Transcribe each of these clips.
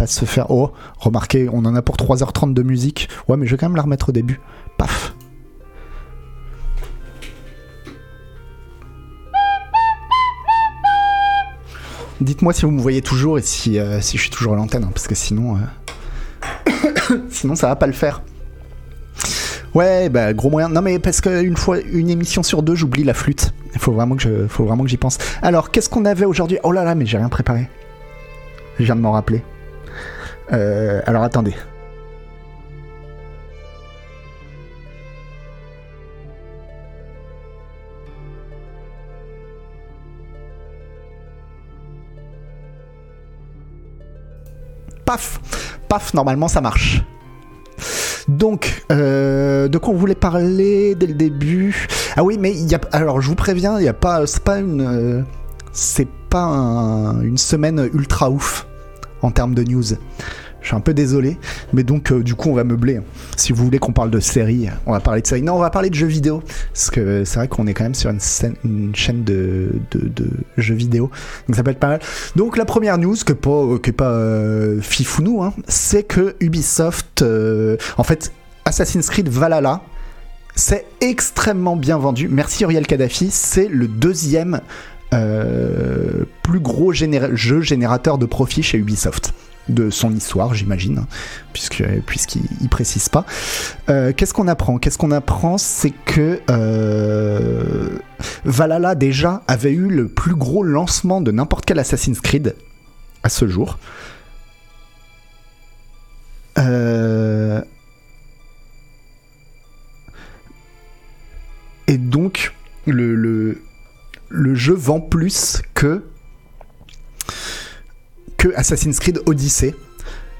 pas se faire. Oh, remarquez, on en a pour 3h30 de musique. Ouais, mais je vais quand même la remettre au début. Paf. Dites-moi si vous me voyez toujours et si, euh, si je suis toujours à l'antenne, hein, parce que sinon, euh, sinon ça va pas le faire. Ouais, bah gros moyen. Non mais parce qu'une fois, une émission sur deux, j'oublie la flûte. Il faut vraiment que je, faut vraiment que j'y pense. Alors, qu'est-ce qu'on avait aujourd'hui? Oh là là, mais j'ai rien préparé. Je viens de m'en rappeler. Euh, alors attendez. Paf Paf, normalement ça marche. Donc, euh, de quoi on voulait parler dès le début? Ah oui, mais il y a, alors je vous préviens, il y a pas, c'est pas une, euh, c'est pas un- une semaine ultra ouf en termes de news. Je suis un peu désolé, mais donc euh, du coup on va meubler. Si vous voulez qu'on parle de séries, on va parler de séries. Non, on va parler de jeux vidéo, parce que c'est vrai qu'on est quand même sur une, chaîne de, jeux vidéo, donc ça peut être pas mal. Donc la première news, que pas, que pas euh, fifounou, hein, c'est que Ubisoft, euh, en fait, Assassin's Creed Valhalla, c'est extrêmement bien vendu. Merci Uriel Kadhafi, c'est le deuxième euh, plus gros jeu générateur de profit chez Ubisoft de son histoire, j'imagine, puisque puisqu'il il précise pas. Euh, Qu'est-ce qu'on apprend? Qu'est-ce qu'on apprend, c'est que euh, Valhalla déjà avait eu le plus gros lancement de n'importe quel Assassin's Creed à ce jour. Et donc, le, le, le jeu vend plus que, Assassin's Creed Odyssey.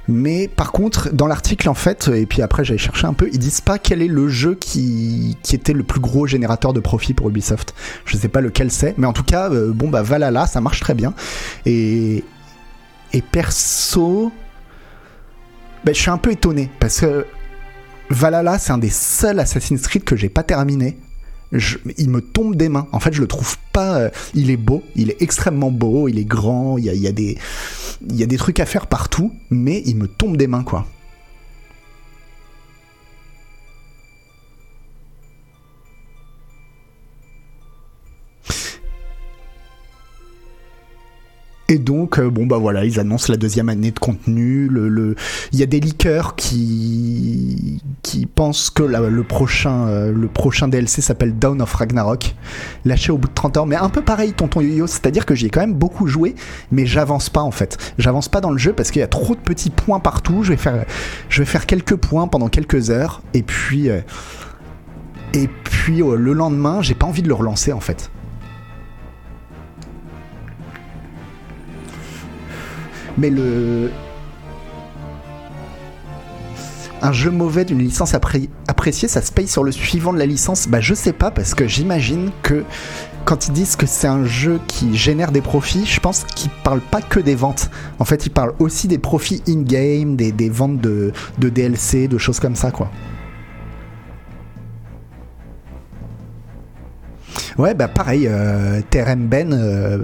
Mais par contre, dans l'article, en fait, et puis après j'allais chercher un peu, ils disent pas quel est le jeu qui, était le plus gros générateur de profit pour Ubisoft. Je sais pas lequel c'est, mais en tout cas, euh, bon bah Valhalla, ça marche très bien. Et, et perso, ben, je suis un peu étonné parce que Valhalla, c'est un des seuls Assassin's Creed que j'ai pas terminé. Il me tombe des mains. En fait, je le trouve pas. euh, il est beau, il est extrêmement beau, il est grand, il il y a des trucs à faire partout, mais il me tombe des mains, quoi. Et donc, euh, bon bah voilà, ils annoncent la deuxième année de contenu. Il y a des leakers qui qui pensent que le prochain euh, le DLC s'appelle Dawn of Ragnarok, lâché au bout de 30 heures. Mais un peu pareil, tonton Yo-Yo, c'est-à-dire que j'y ai quand même beaucoup joué, mais j'avance pas en fait. J'avance pas dans le jeu parce qu'il y a trop de petits points partout. Je vais faire quelques points pendant quelques heures et puis euh, et puis le lendemain, j'ai pas envie de le relancer en fait. Mais le. Un jeu mauvais d'une licence appré- appréciée, ça se paye sur le suivant de la licence Bah, je sais pas, parce que j'imagine que quand ils disent que c'est un jeu qui génère des profits, je pense qu'ils parlent pas que des ventes. En fait, ils parlent aussi des profits in-game, des, ventes de, de DLC, de choses comme ça, quoi. Ouais, bah pareil, euh, Terem Ben, euh,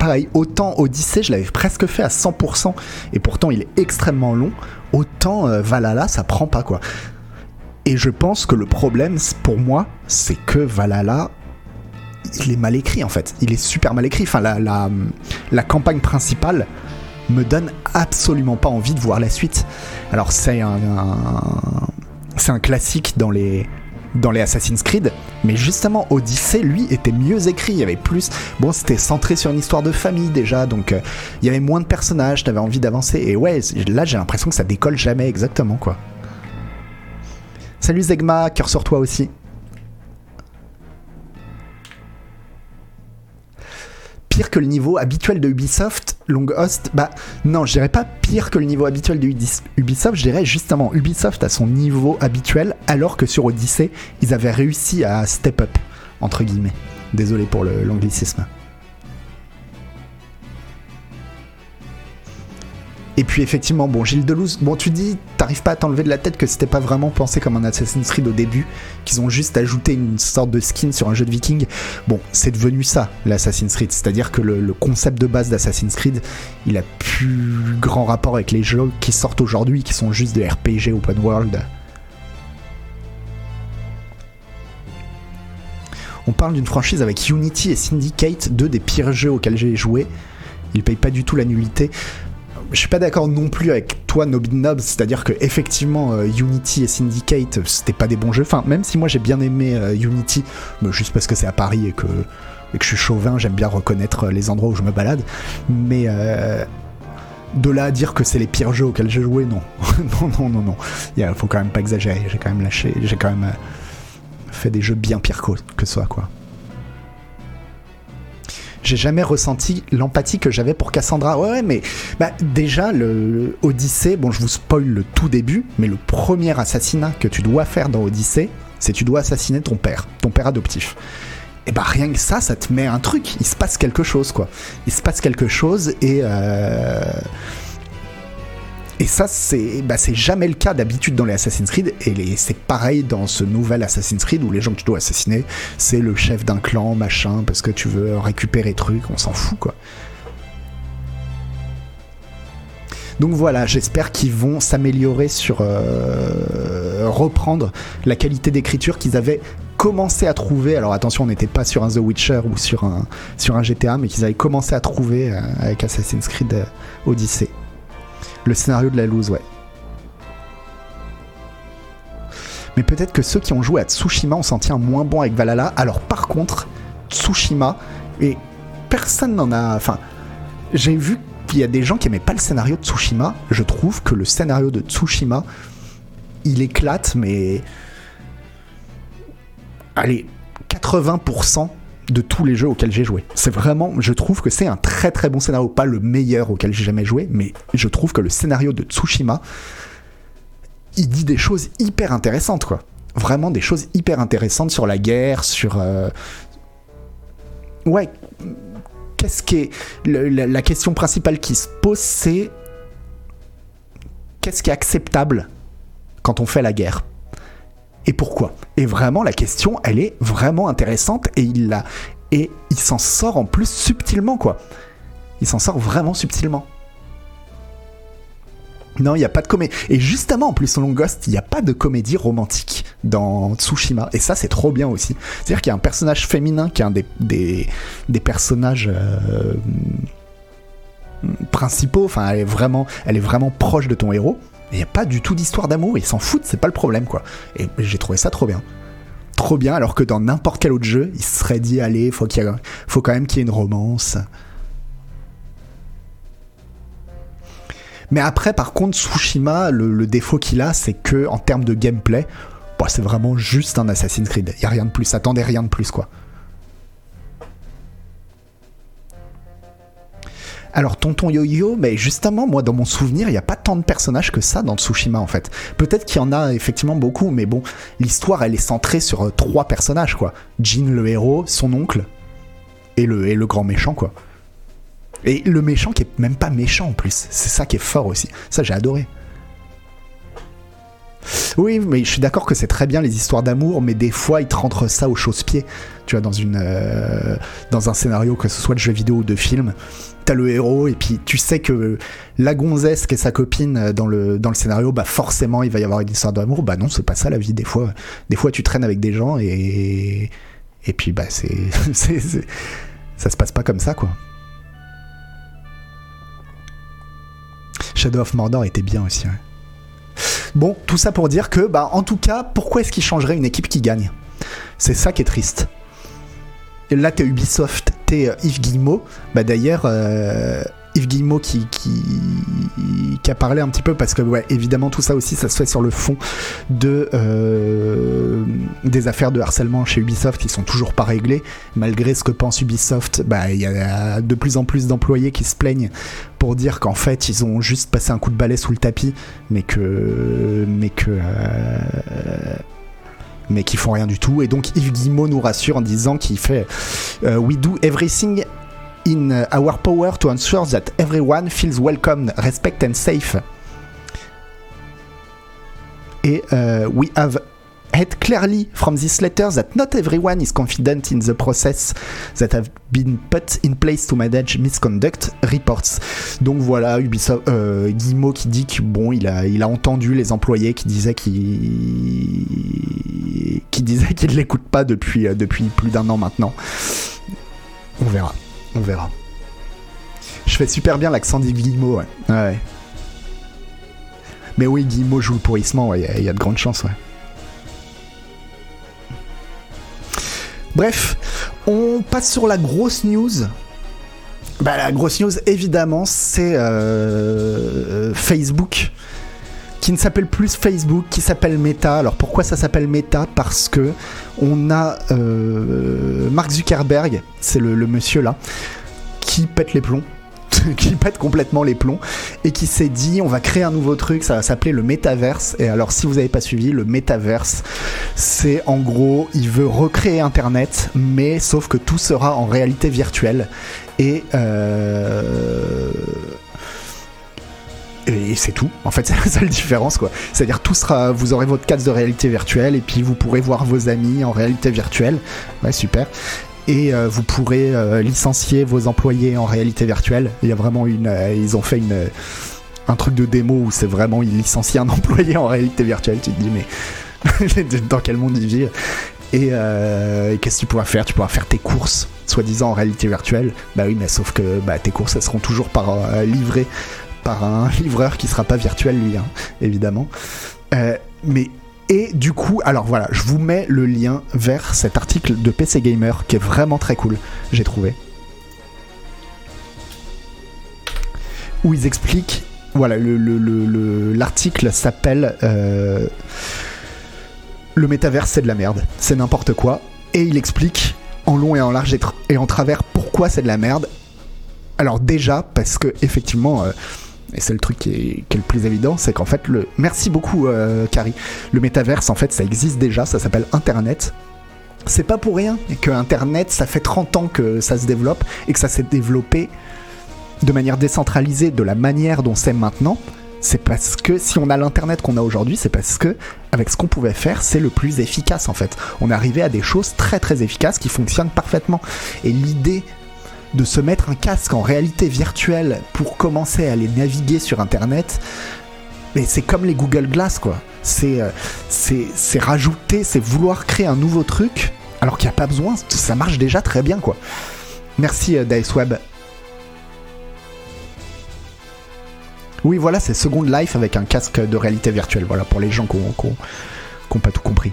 pareil, autant Odyssey, je l'avais presque fait à 100%, et pourtant il est extrêmement long, autant euh, Valhalla, ça prend pas quoi. Et je pense que le problème, pour moi, c'est que Valhalla, il est mal écrit en fait. Il est super mal écrit. Enfin, la, la, la campagne principale me donne absolument pas envie de voir la suite. Alors, c'est un- c'est un classique dans les, dans les Assassin's Creed, mais justement Odyssey, lui, était mieux écrit. Il y avait plus. Bon, c'était centré sur une histoire de famille déjà, donc euh, il y avait moins de personnages. T'avais envie d'avancer. Et ouais, là, j'ai l'impression que ça décolle jamais exactement quoi. Salut Zegma, cœur sur toi aussi. Que le niveau habituel de Ubisoft, Long Host, bah non, je dirais pas pire que le niveau habituel de Ubisoft, je dirais justement Ubisoft à son niveau habituel, alors que sur Odyssey, ils avaient réussi à step up, entre guillemets. Désolé pour le- l'anglicisme. Et puis effectivement, bon, Gilles Delouze, bon, tu dis, t'arrives pas à t'enlever de la tête que c'était pas vraiment pensé comme un Assassin's Creed au début, qu'ils ont juste ajouté une sorte de skin sur un jeu de viking. Bon, c'est devenu ça, l'Assassin's Creed. C'est-à-dire que le, concept de base d'Assassin's Creed, il a plus grand rapport avec les jeux qui sortent aujourd'hui, qui sont juste des RPG open world. On parle d'une franchise avec Unity et Syndicate, deux des pires jeux auxquels j'ai joué. Ils payent pas du tout la nullité je suis pas d'accord non plus avec toi, Nobin Nobs, c'est-à-dire que effectivement euh, Unity et Syndicate, euh, c'était pas des bons jeux. Enfin, même si moi j'ai bien aimé euh, Unity, mais juste parce que c'est à Paris et que, et que je suis chauvin, j'aime bien reconnaître les endroits où je me balade. Mais de là à dire que c'est les pires jeux auxquels j'ai joué, non. non, non, non, non. Il faut quand même pas exagérer. J'ai quand même lâché, j'ai quand même fait des jeux bien pires que, que ça, quoi j'ai jamais ressenti l'empathie que j'avais pour Cassandra. Ouais, mais bah, déjà, le, Odyssée, bon, je vous spoil le tout début, mais le premier assassinat que tu dois faire dans Odyssée, c'est tu dois assassiner ton père, ton père adoptif. Et bah rien que ça, ça te met un truc. Il se passe quelque chose, quoi. Il se passe quelque chose et euh, et ça, c'est bah, jamais le cas d'habitude dans les Assassin's Creed. Et c'est pareil dans ce nouvel Assassin's Creed où les gens que tu dois assassiner, c'est le chef d'un clan, machin, parce que tu veux récupérer trucs, on s'en fout, quoi. Donc voilà, j'espère qu'ils vont s'améliorer sur euh, reprendre la qualité d'écriture qu'ils avaient commencé à trouver. Alors attention, on n'était pas sur un The Witcher ou sur un, sur un GTA, mais qu'ils avaient commencé à trouver euh, avec Assassin's Creed euh, Odyssey. Le scénario de la loose, ouais. Mais peut-être que ceux qui ont joué à Tsushima ont senti un moins bon avec Valhalla. Alors par contre, Tsushima, et personne n'en a... Enfin, j'ai vu qu'il y a des gens qui aimaient pas le scénario de Tsushima. Je trouve que le scénario de Tsushima, il éclate, mais... Allez, 80% de tous les jeux auxquels j'ai joué. C'est vraiment, je trouve que c'est un très très bon scénario, pas le meilleur auquel j'ai jamais joué, mais je trouve que le scénario de Tsushima, il dit des choses hyper intéressantes, quoi. Vraiment des choses hyper intéressantes sur la guerre, sur... Euh, ouais, qu'est-ce qui la question principale qui se pose, c'est... Qu'est-ce qui est acceptable quand on fait la guerre? Et pourquoi? Et vraiment, la question, elle est vraiment intéressante et il l'a. Et il s'en sort en plus subtilement, quoi. Il s'en sort vraiment subtilement. Non, il n'y a pas de comédie. Et justement, en plus, selon Ghost, il n'y a pas de comédie romantique dans Tsushima. Et ça, c'est trop bien aussi. C'est-à-dire qu'il y a un personnage féminin qui est un des, des, personnages euh, principaux. Enfin, elle est, vraiment, elle est vraiment proche de ton héros. Il n'y a pas du tout d'histoire d'amour, ils s'en foutent, c'est pas le problème quoi. Et j'ai trouvé ça trop bien. Trop bien, alors que dans n'importe quel autre jeu, il se serait dit allez, faut, faut quand même qu'il y ait une romance. Mais après, par contre, Tsushima, le, défaut qu'il a, c'est que en termes de gameplay, bah, c'est vraiment juste un Assassin's Creed. Il y a rien de plus. Attendez rien de plus, quoi. Alors Tonton Yo-Yo, mais justement, moi dans mon souvenir, il n'y a pas tant de personnages que ça dans Tsushima en fait. Peut-être qu'il y en a effectivement beaucoup, mais bon, l'histoire elle est centrée sur euh, trois personnages quoi. Jin le héros, son oncle et le, et le grand méchant quoi. Et le méchant qui est même pas méchant en plus, c'est ça qui est fort aussi. Ça j'ai adoré. Oui, mais je suis d'accord que c'est très bien les histoires d'amour, mais des fois ils te rentrent ça au chausse-pied. Tu vois, euh, dans un scénario, que ce soit de jeu vidéo ou de film, t'as le héros, et puis tu sais que la gonzesse qui est sa copine dans le, dans le scénario, bah forcément il va y avoir une histoire d'amour. Bah non, c'est pas ça la vie. Des fois, des fois tu traînes avec des gens et. Et puis bah c'est. ça se passe pas comme ça quoi. Shadow of Mordor était bien aussi. Bon, tout ça pour dire que, bah, en tout cas, pourquoi est-ce qu'il changerait une équipe qui gagne? C'est ça qui est triste. Là, t'es Ubisoft, t'es euh, Yves Guillemot. Bah, d'ailleurs, euh, Yves Guillemot qui, qui, a parlé un petit peu parce que évidemment tout ça aussi ça se fait sur le fond de euh, des affaires de harcèlement chez Ubisoft qui sont toujours pas réglées. Malgré ce que pense Ubisoft bah il y a de plus en plus d'employés qui se plaignent pour dire qu'en fait ils ont juste passé un coup de balai sous le tapis mais que mais que euh, mais qui font rien du tout. Et donc Yves Guillemot nous rassure en disant qu'il fait euh, we do everything in our power to ensure that everyone feels welcome, respect and safe. Et uh, we have heard clearly from this letter that not everyone is confident in the process that have been put in place to manage misconduct reports. Donc voilà, Ubisoft, euh, Guillemot qui dit que bon, il a, il a entendu les employés qui disaient qu'ils qui disaient qu'ils ne l'écoutent pas depuis, euh, depuis plus d'un an maintenant. On verra, on verra. Je fais super bien l'accent dit Guillemot, ouais. Mais oui, Guillemot joue le pourrissement, il y, a de grandes chances, ouais. Bref, on passe sur la grosse news. Bah, la grosse news, évidemment, c'est euh, Facebook qui ne s'appelle plus Facebook, qui s'appelle Meta. Alors pourquoi ça s'appelle Meta? Parce que on a euh, Mark Zuckerberg, c'est le, monsieur là, qui pète les plombs. qui pète complètement les plombs et qui s'est dit on va créer un nouveau truc, ça va s'appeler le métaverse. Et alors si vous n'avez pas suivi, le métaverse, c'est en gros, il veut recréer Internet, mais sauf que tout sera en réalité virtuelle. Et euh et c'est tout. En fait, c'est la seule différence, quoi. C'est-à-dire, tout sera, vous aurez votre casque de réalité virtuelle et puis vous pourrez voir vos amis en réalité virtuelle. Ouais, super. Et euh, vous pourrez euh, licencier vos employés en réalité virtuelle. Il y a vraiment une, euh, ils ont fait une un truc de démo où c'est vraiment ils licencient un employé en réalité virtuelle. Tu te dis mais dans quel monde il vit? Et, qu'est-ce que tu pourras faire? Tu pourras faire tes courses soi-disant en réalité virtuelle. Bah oui, mais sauf que bah, tes courses elles seront toujours par livrées par un livreur qui sera pas virtuel lui, hein, évidemment. Euh, mais et du coup, alors voilà, je vous mets le lien vers cet article de PC Gamer qui est vraiment très cool, j'ai trouvé. Où ils expliquent, voilà, l'article le, le, s'appelle euh, Le métaverse c'est de la merde, c'est n'importe quoi. Et il explique en long et en large et, en travers pourquoi c'est de la merde. Alors déjà, parce que effectivement... Euh, et c'est le truc qui est, le plus évident, c'est qu'en fait, le. Merci beaucoup, euh, Carrie. Le métaverse, en fait, ça existe déjà, ça s'appelle Internet. C'est pas pour rien que Internet, ça fait 30 ans que ça se développe et que ça s'est développé de manière décentralisée, de la manière dont c'est maintenant. C'est parce que si on a l'internet qu'on a aujourd'hui, c'est parce que avec ce qu'on pouvait faire, c'est le plus efficace en fait. On arrivé à des choses très très efficaces qui fonctionnent parfaitement. Et l'idée de se mettre un casque en réalité virtuelle pour commencer à aller naviguer sur Internet, mais c'est comme les Google Glass, quoi. C'est, euh, c'est, rajouter, c'est vouloir créer un nouveau truc, alors qu'il n'y a pas besoin, ça marche déjà très bien, quoi. Merci, euh, Diceweb. Oui, voilà, c'est Second Life avec un casque de réalité virtuelle, voilà, pour les gens qui n'ont pas tout compris.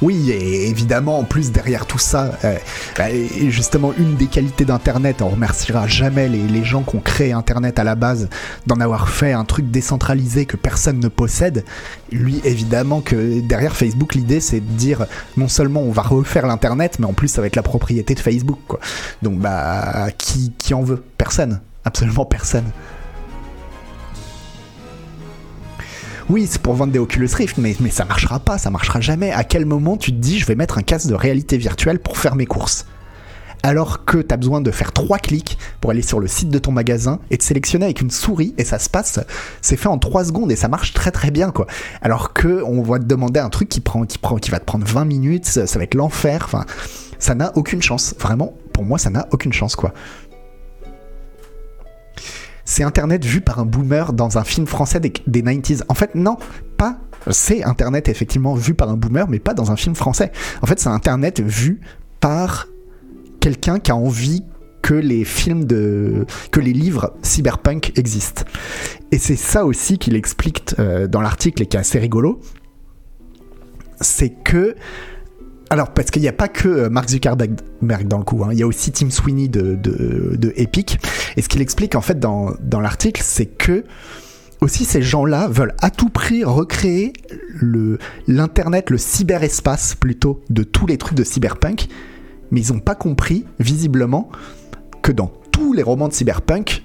Oui, et évidemment, en plus, derrière tout ça, euh, bah, justement, une des qualités d'Internet, on remerciera jamais les, gens qui ont créé Internet à la base d'en avoir fait un truc décentralisé que personne ne possède. Lui, évidemment, que derrière Facebook, l'idée, c'est de dire non seulement on va refaire l'Internet, mais en plus, ça va être la propriété de Facebook, quoi. Donc, bah, qui, qui en veut? Personne. Absolument personne. Oui, c'est pour vendre des Oculus Rift, mais, ça marchera pas, ça marchera jamais. À quel moment tu te dis, je vais mettre un casque de réalité virtuelle pour faire mes courses? Alors que tu as besoin de faire trois clics pour aller sur le site de ton magasin et de sélectionner avec une souris et ça se passe, c'est fait en 3 secondes et ça marche très très bien quoi. Alors que on va te demander un truc qui prend qui prend qui va te prendre 20 minutes, ça, ça va être l'enfer, enfin ça n'a aucune chance. Vraiment, pour moi ça n'a aucune chance quoi c'est Internet vu par un boomer dans un film français des, des 90s. En fait, non, pas. C'est Internet effectivement vu par un boomer, mais pas dans un film français. En fait, c'est Internet vu par quelqu'un qui a envie que les films de que les livres cyberpunk existent. Et c'est ça aussi qu'il explique euh, dans l'article et qui est assez rigolo. C'est que alors, parce qu'il n'y a pas que euh, Mark Zuckerberg dans le coup, hein. il y a aussi Tim Sweeney de, de, de Epic. Et ce qu'il explique en fait dans, dans l'article, c'est que aussi ces gens-là veulent à tout prix recréer le, l'internet, le cyberespace plutôt de tous les trucs de cyberpunk, mais ils n'ont pas compris visiblement que dans tous les romans de cyberpunk,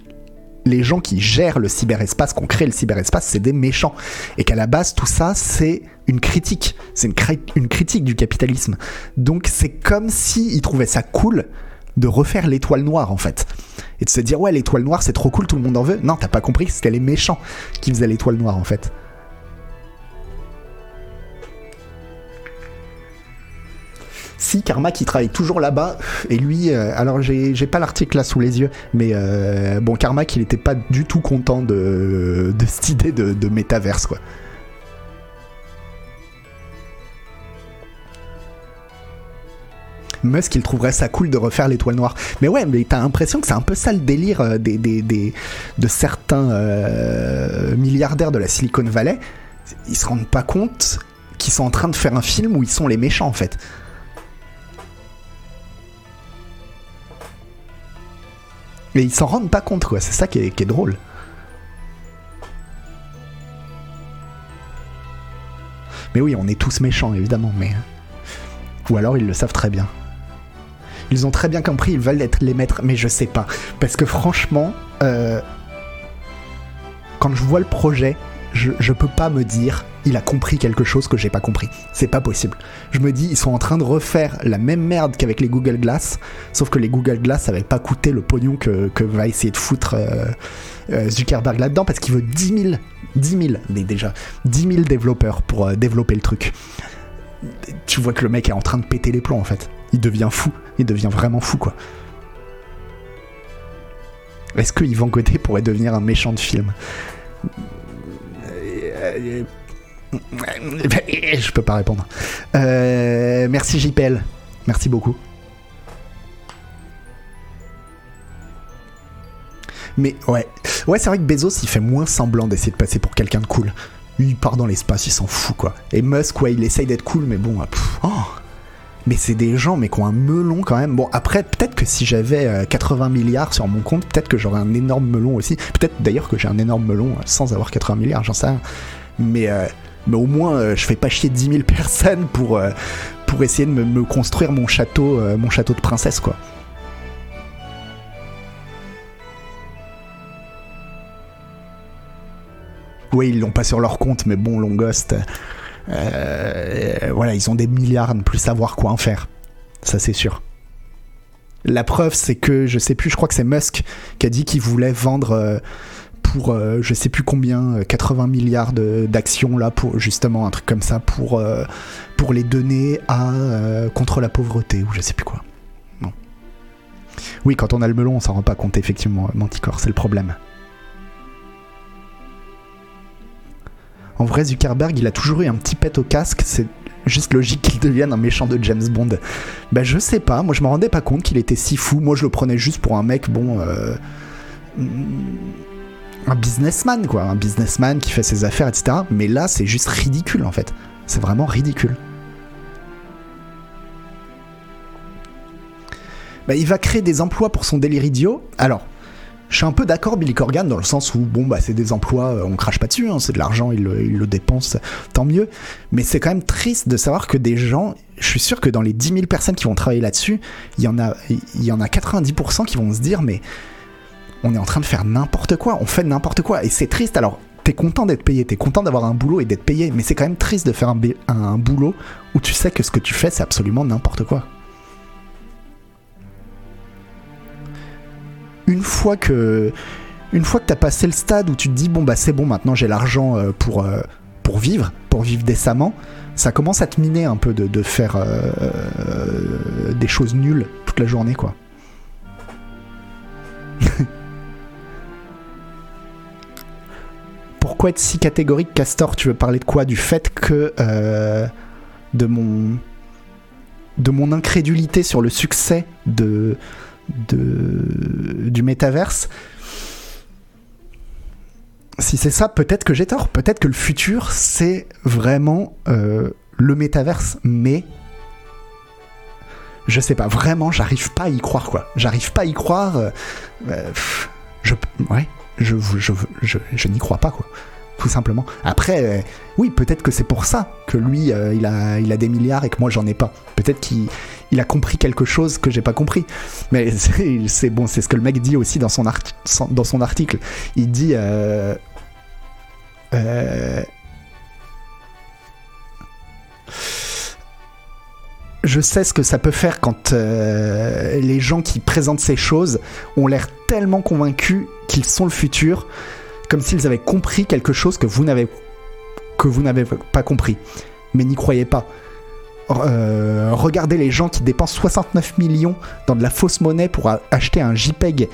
les gens qui gèrent le cyberespace, qui ont créé le cyberespace, c'est des méchants. Et qu'à la base, tout ça, c'est une critique. C'est une, critique du capitalisme. Donc c'est comme s'ils trouvaient ça cool de refaire l'étoile noire, en fait. Et de se dire, ouais, l'étoile noire, c'est trop cool, tout le monde en veut. Non, t'as pas compris, c'était les méchants qui faisaient l'étoile noire, en fait. Si Karma qui travaille toujours là-bas, et lui, euh, alors j'ai pas l'article là sous les yeux, mais euh, bon, Karma il était pas du tout content de, cette idée de, de métaverse, quoi. Musk, il trouverait ça cool de refaire l'étoile noire. Mais ouais, mais t'as l'impression que c'est un peu ça le délire euh, des de certains milliardaires de la Silicon Valley. Ils se rendent pas compte qu'ils sont en train de faire un film où ils sont les méchants en fait. Mais ils s'en rendent pas compte, quoi. C'est ça qui est, drôle. Mais oui, on est tous méchants, évidemment, mais. Ou alors ils le savent très bien. Ils ont très bien compris, ils veulent être les maîtres, mais je sais pas. Parce que franchement, euh, quand je vois le projet, je, peux pas me dire il a compris quelque chose que j'ai pas compris. C'est pas possible. Je me dis, ils sont en train de refaire la même merde qu'avec les Google Glass, sauf que les Google Glass, ça va pas coûté le pognon que, va essayer de foutre euh, euh, Zuckerberg là-dedans, parce qu'il veut 10 000, 10 000, mais déjà, 10 000 développeurs pour euh, développer le truc. Tu vois que le mec est en train de péter les plombs, en fait. Il devient fou. Il devient vraiment fou, quoi. Est-ce que Yvan Côté pourrait devenir un méchant de film? Je peux pas répondre. Euh, merci JPL. Merci beaucoup. Mais ouais, ouais, c'est vrai que Bezos il fait moins semblant d'essayer de passer pour quelqu'un de cool. Il part dans l'espace, il s'en fout quoi. Et Musk, ouais, il essaye d'être cool, mais bon, euh, oh. Mais c'est des gens, mais qui ont un melon quand même. Bon, après, peut-être que si j'avais 80 euh, milliards sur mon compte, peut-être que j'aurais un énorme melon aussi. Peut-être d'ailleurs que j'ai un énorme melon sans avoir 80 milliards, j'en sais rien. Mais mais au moins euh, je fais pas chier 10 000 personnes pour, euh, essayer de me, construire mon château, euh, mon château de princesse quoi. Oui, ils l'ont pas sur leur compte, mais bon, Longost, voilà, ils ont des milliards à ne plus savoir quoi en faire. Ça, c'est sûr. La preuve, c'est que je sais plus, je crois que c'est Musk qui a dit qu'il voulait vendre pour euh, je sais plus combien, 80 euh, milliards d'actions là pour justement un truc comme ça pour euh, pour les donner à contre la pauvreté ou je sais plus quoi. Bon. Oui, quand on a le melon, on s'en rend pas compte effectivement, Manticore, c'est le problème. En vrai, Zuckerberg, il a toujours eu un petit pet au casque. C'est juste logique qu'il devienne un méchant de James Bond. Bah, je sais pas. Moi, je me rendais pas compte qu'il était si fou. Moi, je le prenais juste pour un mec, bon un businessman, quoi. Un businessman qui fait ses affaires, etc. Mais là, c'est juste ridicule, en fait. C'est vraiment ridicule. Bah, il va créer des emplois pour son délire idiot. Alors, je suis un peu d'accord, Billy Corgan, dans le sens où, bon, bah, c'est des emplois, euh, on crache pas dessus, hein, c'est de l'argent, il, le dépense, tant mieux. Mais c'est quand même triste de savoir que des gens, je suis sûr que dans les 10 000 personnes qui vont travailler là-dessus, il y en a, y en a 90% qui vont se dire, mais on est en train de faire n'importe quoi, on fait n'importe quoi, et c'est triste. Alors, t'es content d'être payé, t'es content d'avoir un boulot et d'être payé, mais c'est quand même triste de faire un, boulot où tu sais que ce que tu fais, c'est absolument n'importe quoi. Une fois que, une fois que t'as passé le stade où tu te dis bon bah c'est bon, maintenant j'ai l'argent euh, pour euh, pour vivre, pour vivre décemment, ça commence à te miner un peu de, faire euh, des choses nulles toute la journée quoi. pourquoi être si catégorique, Castor? Tu veux parler de quoi? Du fait que de mon de mon incrédulité sur le succès de, de du métaverse. Si c'est ça, peut-être que j'ai tort. Peut-être que le futur, c'est vraiment euh, le métaverse. Mais je sais pas, vraiment, j'arrive pas à y croire, quoi. J'arrive pas à y croire. Euh, je, ouais, je n'y crois pas, quoi. Tout simplement. Après, euh, oui, peut-être que c'est pour ça que lui, euh, il, a, il a des milliards et que moi, j'en ai pas. Peut-être qu'il il a compris quelque chose que j'ai pas compris. Mais c'est bon, c'est ce que le mec dit aussi dans son, dans son article. Il dit. Euh, je sais ce que ça peut faire quand les gens qui présentent ces choses ont l'air tellement convaincus qu'ils sont le futur comme s'ils avaient compris quelque chose que vous n'avez pas compris. Mais n'y croyez pas. Euh, regardez les gens qui dépensent 69 millions dans de la fausse monnaie pour acheter un JPEG.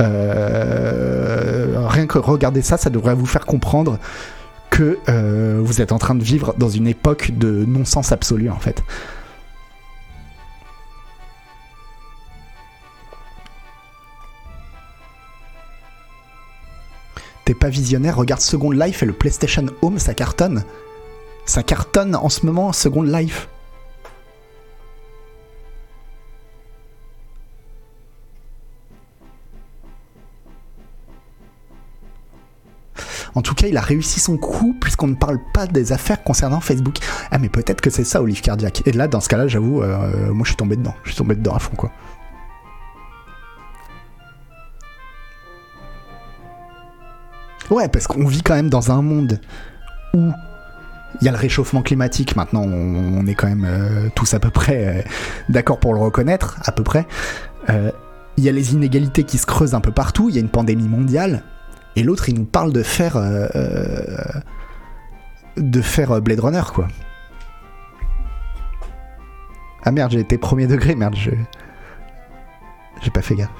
Euh, rien que regarder ça, ça devrait vous faire comprendre que euh, vous êtes en train de vivre dans une époque de non-sens absolu en fait. T'es pas visionnaire, regarde Second Life et le PlayStation Home, ça cartonne. Ça cartonne en ce moment, Second Life. En tout cas, il a réussi son coup puisqu'on ne parle pas des affaires concernant Facebook. Ah, mais peut-être que c'est ça, Olive Cardiac. Et là, dans ce cas-là, j'avoue, euh, moi je suis tombé dedans. Je suis tombé dedans à fond, quoi. Ouais, parce qu'on vit quand même dans un monde où il y a le réchauffement climatique. Maintenant, on, est quand même euh, tous à peu près euh, d'accord pour le reconnaître, à peu près. Euh, il y a les inégalités qui se creusent un peu partout. Il y a une pandémie mondiale. Et l'autre, il nous parle de faire. de faire Blade Runner, quoi. Ah merde, j'ai été premier degré, merde. J'ai pas fait gaffe.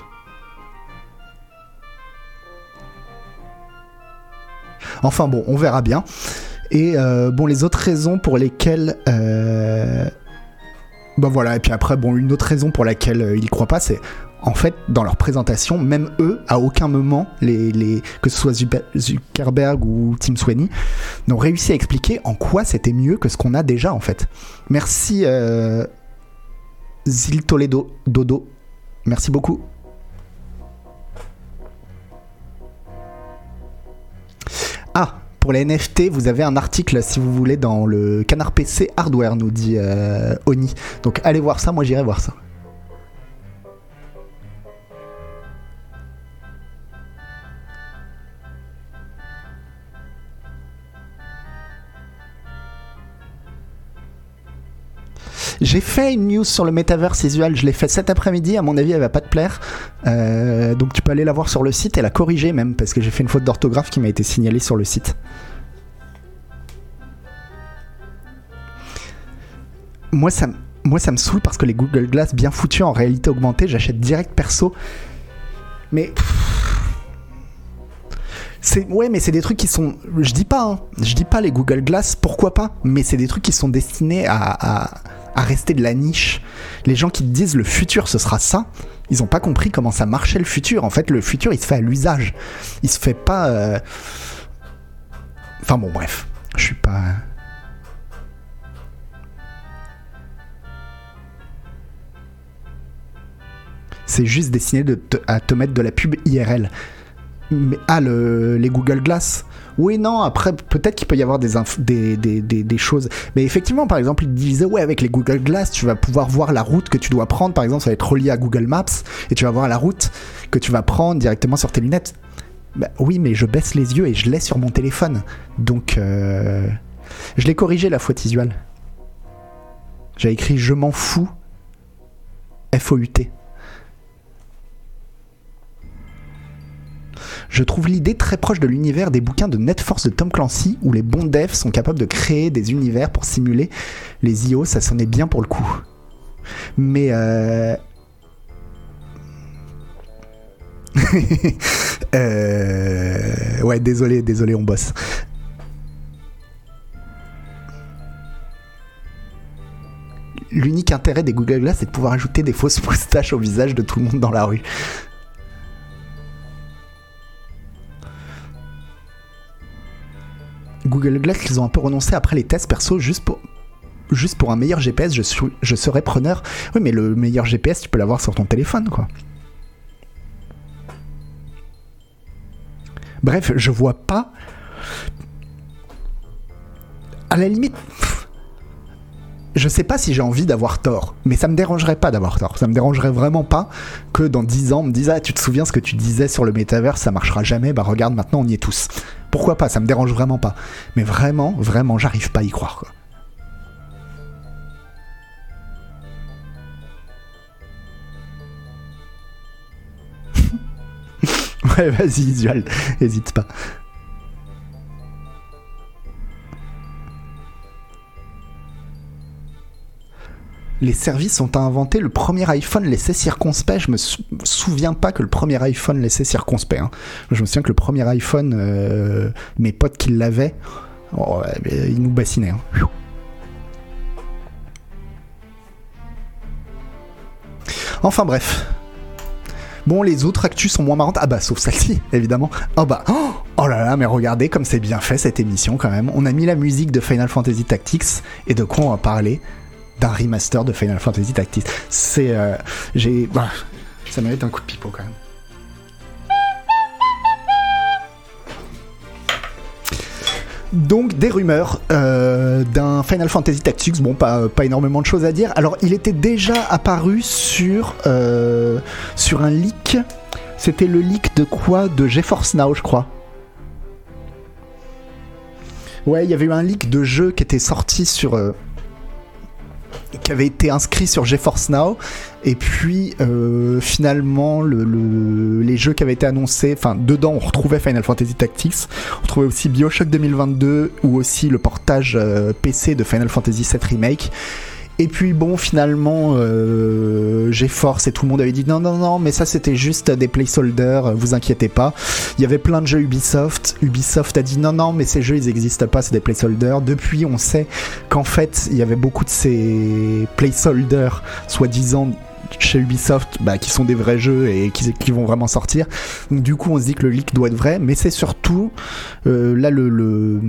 Enfin bon, on verra bien. Et euh, bon, les autres raisons pour lesquelles. Ben voilà, et puis après, bon, une autre raison pour laquelle euh, ils croient pas, c'est en fait, dans leur présentation, même eux, à aucun moment, les, que ce soit Zuckerberg ou Tim Sweeney, n'ont réussi à expliquer en quoi c'était mieux que ce qu'on a déjà, en fait. Merci, Zil Toledo Dodo. Merci beaucoup. Ah, pour les NFT, vous avez un article, si vous voulez, dans le canard PC Hardware, nous dit euh, Oni. Donc allez voir ça, moi j'irai voir ça. J'ai fait une news sur le metaverse visual, je l'ai fait cet après-midi, à mon avis elle va pas te plaire. Euh, donc tu peux aller la voir sur le site et la corriger même, parce que j'ai fait une faute d'orthographe qui m'a été signalée sur le site. Moi ça, moi ça me saoule parce que les Google Glass bien foutus en réalité augmentée, j'achète direct perso. Mais... C'est ouais, mais c'est des trucs qui sont. Je dis pas, hein, je dis pas les Google Glass, pourquoi pas Mais c'est des trucs qui sont destinés à rester de la niche. Les gens qui disent le futur ce sera ça, ils n'ont pas compris comment ça marchait le futur. En fait, le futur il se fait à l'usage. Il se fait pas. Euh, enfin bon, bref, je suis pas. C'est juste destiné à te mettre de la pub IRL. Mais, ah, le, les Google Glass. Oui, non, après, peut-être qu'il peut y avoir des, des, choses. Mais effectivement, par exemple, il disait, ouais, avec les Google Glass, tu vas pouvoir voir la route que tu dois prendre. Par exemple, ça va être relié à Google Maps et tu vas voir la route que tu vas prendre directement sur tes lunettes. Bah, oui, mais je baisse les yeux et je l'ai sur mon téléphone. Donc, euh, je l'ai corrigé la faute visuelle. J'ai écrit je m'en fous. F-O-U-T. Je trouve l'idée très proche de l'univers des bouquins de Net Force de Tom Clancy, où les bons devs sont capables de créer des univers pour simuler les IO, ça sonnait bien pour le coup. Mais euh... euh... Ouais, désolé, désolé, on bosse. L'unique intérêt des Google Glass, c'est de pouvoir ajouter des fausses moustaches au visage de tout le monde dans la rue. Google Glass, ils ont un peu renoncé après les tests perso juste pour, juste pour un meilleur GPS, je, je serais preneur. Oui, mais le meilleur GPS, tu peux l'avoir sur ton téléphone, quoi. Bref, je vois pas. à la limite, je sais pas si j'ai envie d'avoir tort, mais ça me dérangerait pas d'avoir tort. Ça me dérangerait vraiment pas que dans 10 ans, on me dise Ah, tu te souviens ce que tu disais sur le métavers, ça marchera jamais, bah regarde, maintenant on y est tous. Pourquoi pas, ça me dérange vraiment pas. Mais vraiment, vraiment, j'arrive pas à y croire, quoi. ouais, vas-y, Isual, hésite pas. Les services ont inventé le premier iPhone laissé circonspect. Je me souviens pas que le premier iPhone laissait circonspect. Hein. Je me souviens que le premier iPhone, euh, mes potes qui l'avaient, oh, ils nous bassinaient. Hein. Enfin bref. Bon, les autres actus sont moins marrantes. Ah bah, sauf celle-ci, évidemment. Oh bah, oh, oh là là, mais regardez comme c'est bien fait cette émission quand même. On a mis la musique de Final Fantasy Tactics et de quoi on va parler? D'un remaster de Final Fantasy Tactics. C'est. Euh, j'ai. Bah, ça mérite un coup de pipeau quand même. Donc des rumeurs euh, d'un Final Fantasy Tactics, bon pas, pas énormément de choses à dire. Alors il était déjà apparu sur, euh, sur un leak, c'était le leak de quoi? De GeForce Now je crois. Ouais, il y avait eu un leak de jeu qui était sorti sur, qui avait été inscrit sur GeForce Now. Et puis euh, finalement le, les jeux qui avaient été annoncés enfin dedans on retrouvait Final Fantasy Tactics. On retrouvait aussi Bioshock 2022 ou aussi le portage euh, PC de Final Fantasy VII Remake et puis bon, finalement, euh, j'ai force et tout le monde avait dit non, non, non, mais ça c'était juste des placeholders, vous inquiétez pas. Il y avait plein de jeux Ubisoft. Ubisoft a dit non, non, mais ces jeux ils n'existent pas, c'est des placeholders. Depuis, on sait qu'en fait, il y avait beaucoup de ces placeholders, soi-disant chez Ubisoft bah, qui sont des vrais jeux et qui, qui, vont vraiment sortir. Donc du coup on se dit que le leak doit être vrai, mais c'est surtout euh, là le, le,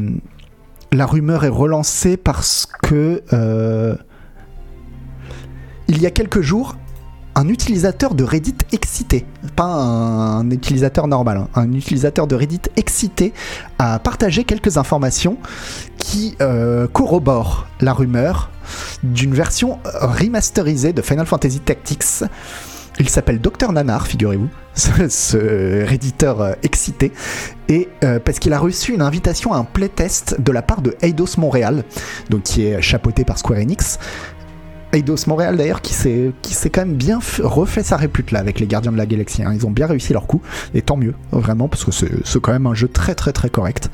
la rumeur est relancée parce que euh, il y a quelques jours, un utilisateur de Reddit excité, pas un, utilisateur normal, hein, un utilisateur de Reddit excité a partagé quelques informations qui euh, corroborent la rumeur d'une version remasterisée de Final Fantasy Tactics. Il s'appelle Dr Nanar, figurez-vous, ce, redditeur euh, excité, et euh, parce qu'il a reçu une invitation à un playtest de la part de Eidos Montréal, donc qui est chapeauté par Square Enix, Eidos Montréal d'ailleurs qui s'est quand même bien refait sa répute là avec les Gardiens de la Galaxie. Hein. Ils ont bien réussi leur coup et tant mieux vraiment parce que c'est quand même un jeu très très très correct.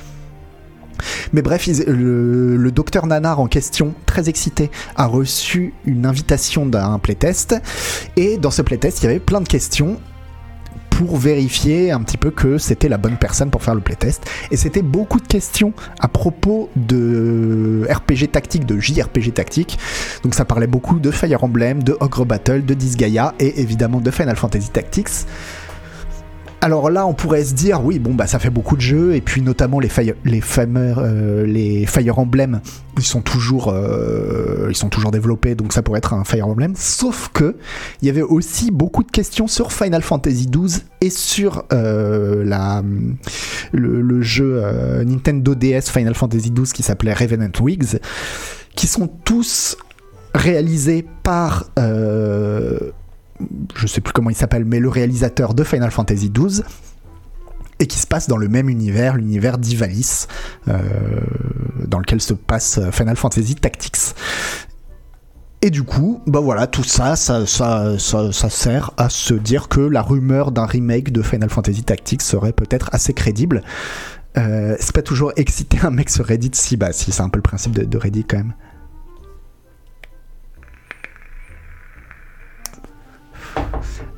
Mais bref, le, docteur Nanar en question, très excité, a reçu une invitation d'un playtest. Et dans ce playtest, il y avait plein de questions pour vérifier un petit peu que c'était la bonne personne pour faire le playtest. Et c'était beaucoup de questions à propos de RPG tactique, de JRPG tactique. Donc ça parlait beaucoup de Fire Emblem, de Ogre Battle, de Disgaea et évidemment de Final Fantasy Tactics. Alors là, on pourrait se dire, oui, bon, bah ça fait beaucoup de jeux, et puis notamment les Fire, les euh, Emblem, ils sont toujours, euh, ils sont toujours développés, donc ça pourrait être un Fire Emblem. Sauf que il y avait aussi beaucoup de questions sur Final Fantasy XII et sur euh, la le, jeu Nintendo DS Final Fantasy XII qui s'appelait Revenant Wigs, qui sont tous réalisés par je sais plus comment il s'appelle, mais le réalisateur de Final Fantasy XII et qui se passe dans le même univers, l'univers d'Ivalice, euh, dans lequel se passe Final Fantasy Tactics. Et du coup, bah voilà, tout ça ça, ça, ça, sert à se dire que la rumeur d'un remake de Final Fantasy Tactics serait peut-être assez crédible. Euh, c'est pas toujours exciter un mec sur Reddit si, bah si, c'est un peu le principe de Reddit quand même.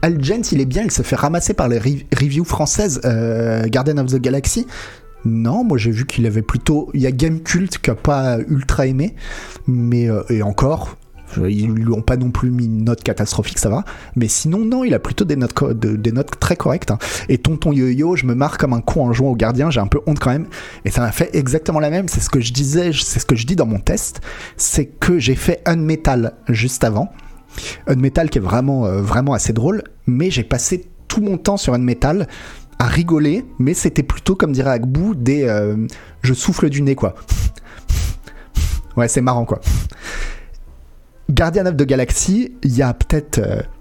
Algens, il est bien, il se fait ramasser par les reviews françaises euh, Garden of the Galaxy. Non, moi j'ai vu qu'il avait plutôt. Il y a Game Cult qui a pas ultra aimé, mais euh, et encore, ils lui ont pas non plus mis une note catastrophique, ça va. Mais sinon, non, il a plutôt des notes, des notes très correctes. Hein. Et Tonton Yo-Yo, je me marre comme un con en jouant au gardien, j'ai un peu honte quand même. Et ça m'a fait exactement la même. C'est ce que je disais, c'est ce que je dis dans mon test. C'est que j'ai fait un métal juste avant. Unmetal qui est vraiment, euh, vraiment assez drôle, mais j'ai passé tout mon temps sur Unmetal à rigoler, mais c'était plutôt, comme dirait Agbou, des euh, je souffle du nez quoi. Ouais, c'est marrant quoi. Guardian of the Galaxy, il y a peut-être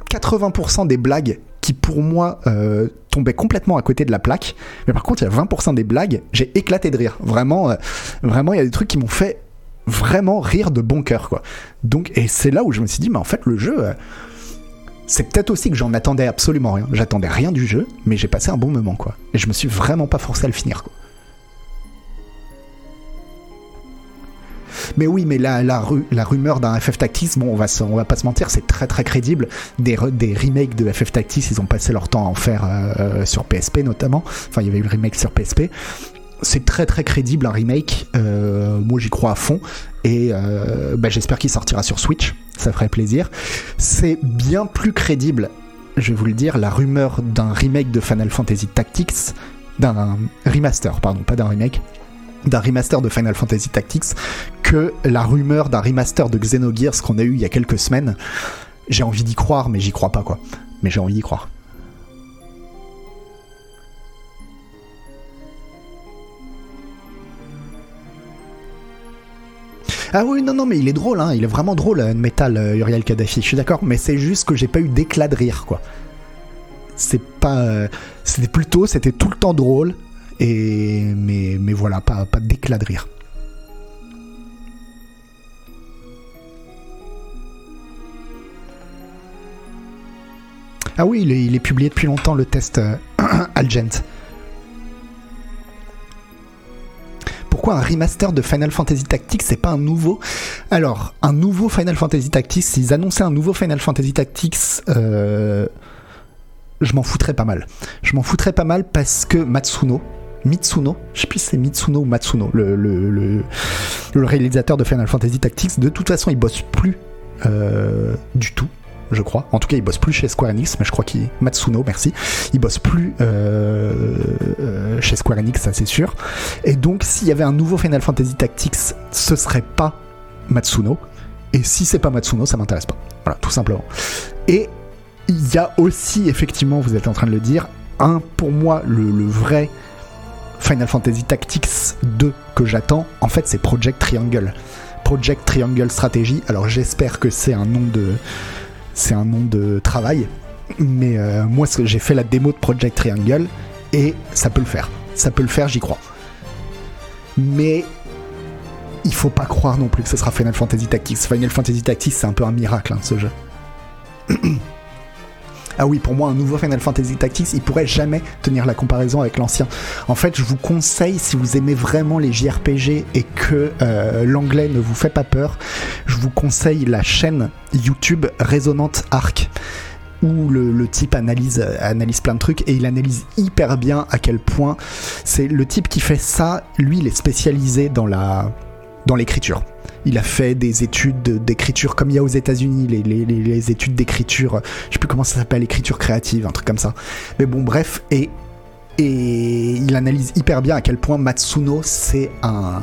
80% des blagues qui pour moi euh, tombaient complètement à côté de la plaque. Mais par contre, il y a 20% des blagues, j'ai éclaté de rire. Vraiment, euh, vraiment, il y a des trucs qui m'ont fait vraiment rire de bon cœur, quoi. Donc, et c'est là où je me suis dit, mais en fait, le jeu, euh, c'est peut-être aussi que j'en attendais absolument rien. J'attendais rien du jeu, mais j'ai passé un bon moment, quoi. Et je me suis vraiment pas forcé à le finir, quoi. Mais oui, mais la, la, rumeur d'un FF Tactics, bon, on va, on va pas se mentir, c'est très très crédible. Des, des remakes de FF Tactics, ils ont passé leur temps à en faire euh, sur PSP notamment. Enfin, il y avait eu le remake sur PSP. C'est très très crédible un remake. Euh, moi, j'y crois à fond. Et euh, bah, j'espère qu'il sortira sur Switch. Ça ferait plaisir. C'est bien plus crédible, je vais vous le dire, la rumeur d'un remake de Final Fantasy Tactics, d'un remaster, pardon, pas d'un remake d'un remaster de Final Fantasy Tactics que la rumeur d'un remaster de Xenogears qu'on a eu il y a quelques semaines. J'ai envie d'y croire, mais j'y crois pas quoi. Mais j'ai envie d'y croire. Ah oui, non, non, mais il est drôle, hein, il est vraiment drôle, euh, Metal euh, Uriel Kadhafi, je suis d'accord, mais c'est juste que j'ai pas eu d'éclat de rire, quoi. C'est pas. Euh, c'était plutôt, c'était tout le temps drôle, et, mais, mais voilà, pas, pas d'éclat de rire. Ah oui, il est, publié depuis longtemps le test Algent. Pourquoi un remaster de Final Fantasy Tactics c'est pas un nouveau? Alors, un nouveau Final Fantasy Tactics, s'ils annonçaient un nouveau Final Fantasy Tactics, euh, je m'en foutrais pas mal. Je m'en foutrais pas mal parce que Matsuno, Mitsuno, je sais plus si c'est Mitsuno ou Matsuno, le, réalisateur de Final Fantasy Tactics, de toute façon il bosse plus euh, du tout je crois. En tout cas, il bosse plus chez Square Enix, mais je crois qu'il Matsuno, merci. Il bosse plus euh, euh, chez Square Enix, ça c'est sûr. Et donc, s'il y avait un nouveau Final Fantasy Tactics, ce serait pas Matsuno. Et si c'est pas Matsuno, ça m'intéresse pas. Voilà, tout simplement. Et il y a aussi, effectivement, vous êtes en train de le dire, un pour moi le vrai Final Fantasy Tactics 2 que j'attends, en fait, c'est Project Triangle. Project Triangle Strategy. Alors, j'espère que c'est un nom de, c'est un nom de travail. Mais euh, moi, j'ai fait la démo de Project Triangle et ça peut le faire. Ça peut le faire, j'y crois. Mais il faut pas croire non plus que ce sera Final Fantasy Tactics. Final Fantasy Tactics, c'est un peu un miracle, hein, ce jeu. Ah oui, pour moi, un nouveau Final Fantasy Tactics, il pourrait jamais tenir la comparaison avec l'ancien. En fait, je vous conseille, si vous aimez vraiment les JRPG et que euh, l'anglais ne vous fait pas peur, je vous conseille la chaîne YouTube Résonante Arc où le, type analyse, analyse plein de trucs et il analyse hyper bien à quel point c'est le type qui fait ça, lui il est spécialisé dans la dans l'écriture. Il a fait des études d'écriture comme il y a aux États-Unis, les, études d'écriture, je sais plus comment ça s'appelle, écriture créative, un truc comme ça. Mais bon, bref, et, et il analyse hyper bien à quel point Matsuno c'est un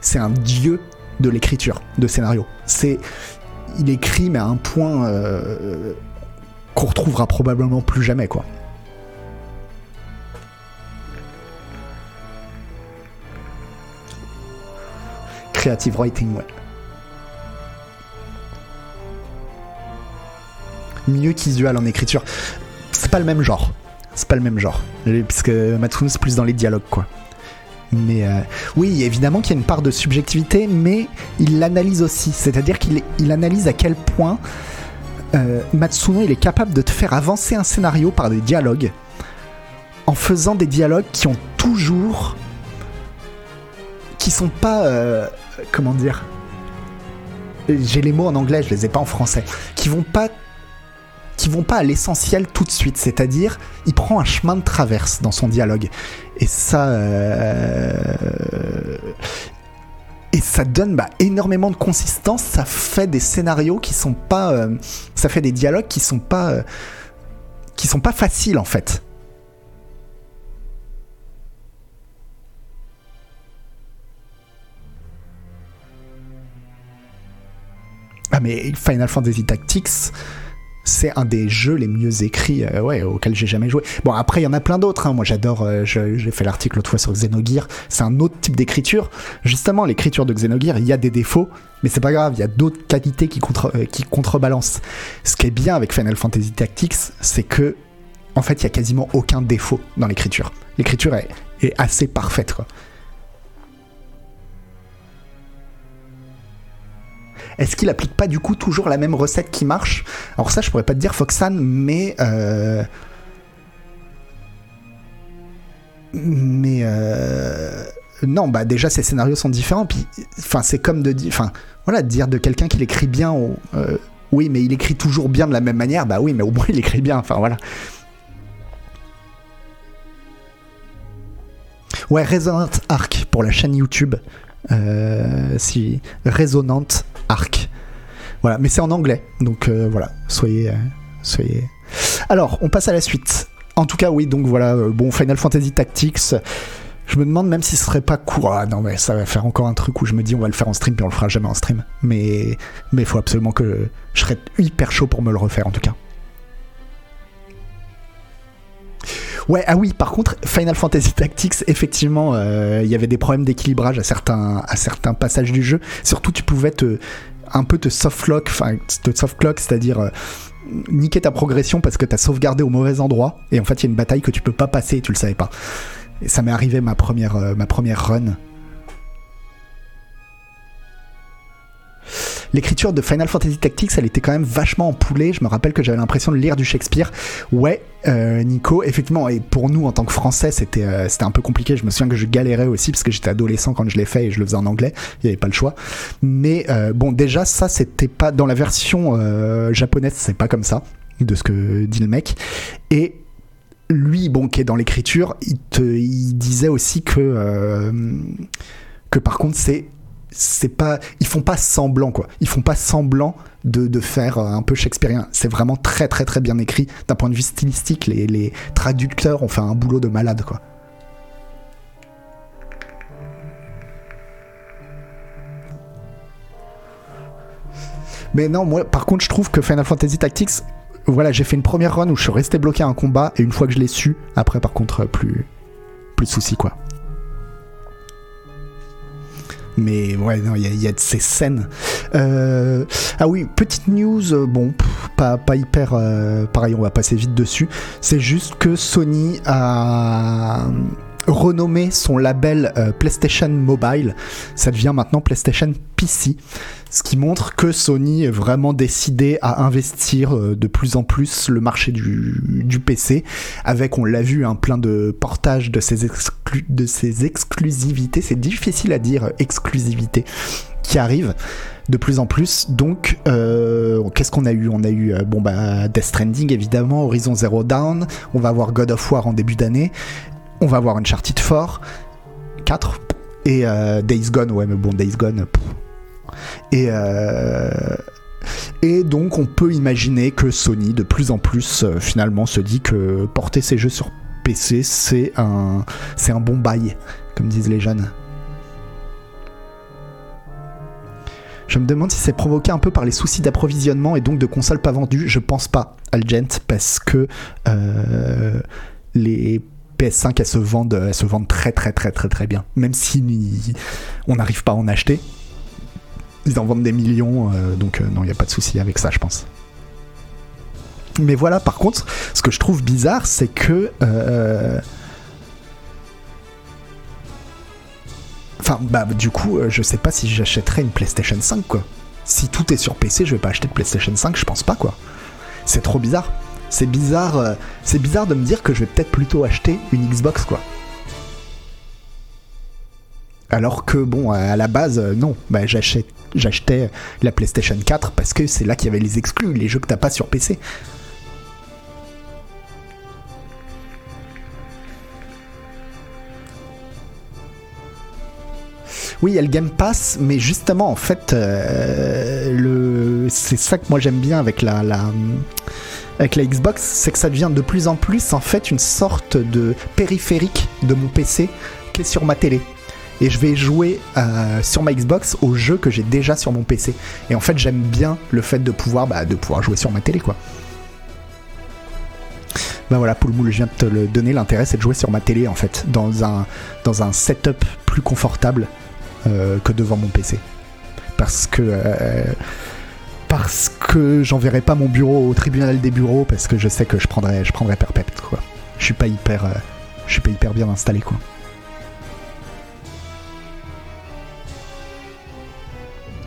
c'est un dieu de l'écriture de scénario. C'est il écrit mais à un point euh, qu'on retrouvera probablement plus jamais quoi. Creative writing, ouais. Mieux qu'Isual en écriture. C'est pas le même genre. C'est pas le même genre. Puisque Matsuno, c'est plus dans les dialogues, quoi. Mais euh, oui, évidemment qu'il y a une part de subjectivité, mais il l'analyse aussi. C'est-à-dire qu'il il analyse à quel point euh, Matsuno il est capable de te faire avancer un scénario par des dialogues, en faisant des dialogues qui ont toujours. qui sont pas. Euh, comment dire J'ai les mots en anglais, je les ai pas en français. Qui vont pas qui vont pas à l'essentiel tout de suite, c'est-à-dire il prend un chemin de traverse dans son dialogue et ça euh, et ça donne bah, énormément de consistance, ça fait des scénarios qui sont pas euh, ça fait des dialogues qui sont pas euh, qui sont pas faciles en fait. Ah mais Final Fantasy Tactics, c'est un des jeux les mieux écrits euh, ouais, auxquels j'ai jamais joué. Bon, après, il y en a plein d'autres. Hein. Moi, j'adore. euh, j'ai fait l'article l'autre fois sur Xenogears. C'est un autre type d'écriture. Justement, l'écriture de Xenogears, il y a des défauts, mais c'est pas grave. Il y a d'autres qualités qui, contre, euh, qui contrebalancent. Ce qui est bien avec Final Fantasy Tactics, c'est que, en fait, il y a quasiment aucun défaut dans l'écriture. L'écriture est, est assez parfaite, quoi. Est-ce qu'il applique pas du coup toujours la même recette qui marche? Alors ça, je pourrais pas te dire Foxan, mais euh, mais euh, non, bah déjà ces scénarios sont différents. Puis, c'est comme de dire, voilà, de dire de quelqu'un qu'il écrit bien. euh, oui, mais il écrit toujours bien de la même manière. Bah oui, mais au moins il écrit bien. Enfin voilà. Ouais, Resonant Arc pour la chaîne YouTube. Euh, si Resonant Arc. Voilà, mais c'est en anglais, donc euh, voilà, soyez, euh, soyez. Alors, on passe à la suite. En tout cas, oui, donc voilà, euh, bon, Final Fantasy Tactics. Je me demande même si ce serait pas court. Ah non, mais ça va faire encore un truc où je me dis on va le faire en stream, puis on le fera jamais en stream. Mais mais il faut absolument que je serais hyper chaud pour me le refaire en tout cas. Ouais, ah oui, par contre, Final Fantasy Tactics, effectivement, euh, il y avait des problèmes d'équilibrage à certains, à certains passages du jeu. Surtout, tu pouvais te, un peu te softlock, enfin, te softlock, c'est-à-dire euh, niquer ta progression parce que t'as sauvegardé au mauvais endroit. Et en fait, il y a une bataille que tu peux pas passer et tu le savais pas. Et ça m'est arrivé ma première, euh, ma première run. L'écriture de Final Fantasy Tactics, elle était quand même vachement empoulée. Je me rappelle que j'avais l'impression de lire du Shakespeare. Ouais, euh, Nico, effectivement, et pour nous en tant que Français, c'était euh, c'était un peu compliqué. Je me souviens que je galérais aussi parce que j'étais adolescent quand je l'ai fait et je le faisais en anglais. Il n'y avait pas le choix. Mais euh, bon, déjà, ça, c'était pas dans la version japonaise, c'est pas comme ça, de ce que dit le mec. Et lui, bon, qui est dans l'écriture, il, il disait aussi que, que par contre, c'est c'est pas ils font pas semblant quoi. Ils font pas semblant de, faire euh, un peu shakespearien c'est vraiment très très très bien écrit. D'un point de vue stylistique les, les traducteurs ont fait un boulot de malade quoi. Mais non moi par contre je trouve que Final Fantasy Tactics voilà j'ai fait une première run où je suis resté bloqué à un combat et une fois que je l'ai su après par contre euh, plus plus de soucis quoi mais ouais, non, il y, a- de ces scènes. Euh, ah oui, petite news, euh, bon, pas hyper. euh, pareil, on va passer vite dessus. C'est juste que Sony a renommé son label euh, PlayStation Mobile. Ça devient maintenant PlayStation PC. Ce qui montre que Sony est vraiment décidé à investir euh, de plus en plus le marché du, PC, avec, on l'a vu, un plein de portages de ses, exclusivités. C'est difficile à dire, euh, exclusivité, qui arrivent de plus en plus. Donc, qu'est-ce qu'on a eu? On a eu bon bah Death Stranding évidemment, Horizon Zero Dawn. On va avoir God of War en début d'année. On va avoir Uncharted 4, 4 et euh, Days Gone. Ouais, mais bon Days Gone. Et euh, et donc on peut imaginer que Sony de plus en plus euh, finalement se dit que porter ses jeux sur PC c'est un c'est un bon bail comme disent les jeunes. Je me demande si c'est provoqué un peu par les soucis d'approvisionnement et donc de consoles pas vendues. Je pense pas, Algent, parce que les PS5 elles se vendent, elles se très très très très très bien. Même si on n'arrive pas à en acheter, ils en vendent des millions, euh, donc euh, non, il n'y a pas de souci avec ça, je pense. Mais voilà, par contre, ce que je trouve bizarre, c'est que euh, Enfin, bah, du coup, euh, je sais pas si j'achèterais une PlayStation 5, quoi. Si tout est sur PC, je vais pas acheter de PlayStation 5, je pense pas, quoi. C'est trop bizarre. C'est bizarre, euh, c'est bizarre de me dire que je vais peut-être plutôt acheter une Xbox, quoi. Alors que, bon, à la base, euh, non. Bah, j'achetais la PlayStation 4 parce que c'est là qu'il y avait les exclus, les jeux que t'as pas sur PC. Oui, il y a le Game Pass, mais justement, en fait, euh, c'est ça que moi j'aime bien avec la, avec la Xbox, c'est que ça devient de plus en plus, en fait, une sorte de périphérique de mon PC qui est sur ma télé. Et je vais jouer euh, sur ma Xbox aux jeux que j'ai déjà sur mon PC. Et en fait, j'aime bien le fait de pouvoir, bah, de pouvoir jouer sur ma télé, quoi. Bah voilà, Poulmoul, je viens de te le donner. L'intérêt, c'est de jouer sur ma télé, en fait, dans un, dans un setup plus confortable euh, que devant mon PC. Parce que. Euh, parce que j'enverrai pas mon bureau au tribunal des bureaux, parce que je sais que je prendrais, je prendrais perpète, quoi. Je suis pas hyper. Euh, je suis pas hyper bien installé, quoi.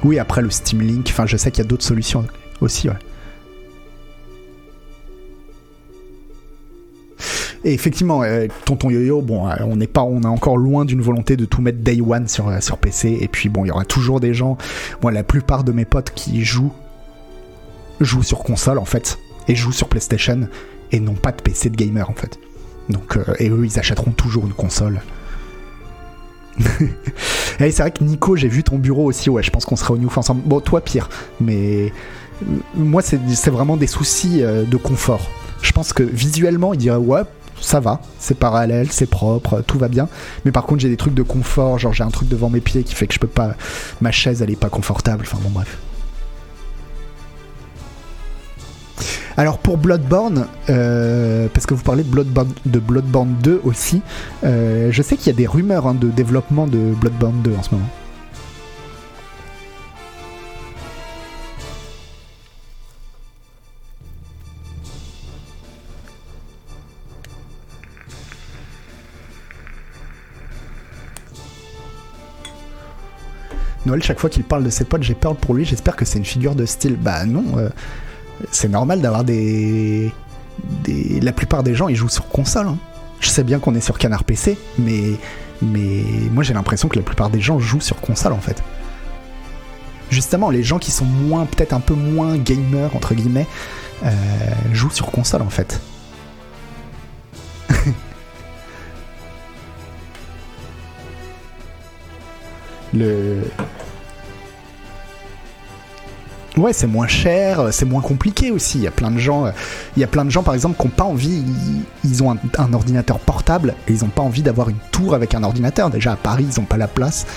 Oui, après le Steam Link, enfin, je sais qu'il y a d'autres solutions aussi. Et effectivement, euh, Tonton Yo-Yo, bon, euh, on n'est pas, on est encore loin d'une volonté de tout mettre day one sur, sur PC. Et puis bon, il y aura toujours des gens. Moi, la plupart de mes potes qui jouent jouent sur console en fait et jouent sur PlayStation et n'ont pas de PC de gamer en fait. Donc et eux, ils achèteront toujours une console. et c'est vrai que Nico, j'ai vu ton bureau aussi. Ouais, je pense qu'on sera au New ensemble. Bon, toi pire, mais moi c'est vraiment des soucis de confort. Je pense que visuellement, il dirait ouais, ça va, c'est parallèle, c'est propre, tout va bien. Mais par contre, j'ai des trucs de confort, genre j'ai un truc devant mes pieds qui fait que je peux pas. Ma chaise, elle est pas confortable. Enfin bon, bref. Alors pour Bloodborne, euh, parce que vous parlez de Bloodborne, de Bloodborne 2 aussi, euh, je sais qu'il y a des rumeurs hein, de développement de Bloodborne 2 en ce moment. Noël, chaque fois qu'il parle de ses potes, j'ai peur pour lui, j'espère que c'est une figure de style. Bah non, euh, c'est normal d'avoir des... La plupart des gens, ils jouent sur console. Hein. Je sais bien qu'on est sur Canard PC, mais, mais moi j'ai l'impression que la plupart des gens jouent sur console en fait. Justement, les gens qui sont moins, peut-être un peu moins gamers, entre guillemets, euh, jouent sur console en fait. le Ouais, c'est moins cher, c'est moins compliqué aussi. Il y a plein de gens, il y a plein de gens par exemple qui n'ont pas envie, ils, ont un, ordinateur portable et ils n'ont pas envie d'avoir une tour avec un ordinateur. Déjà à Paris, ils n'ont pas la place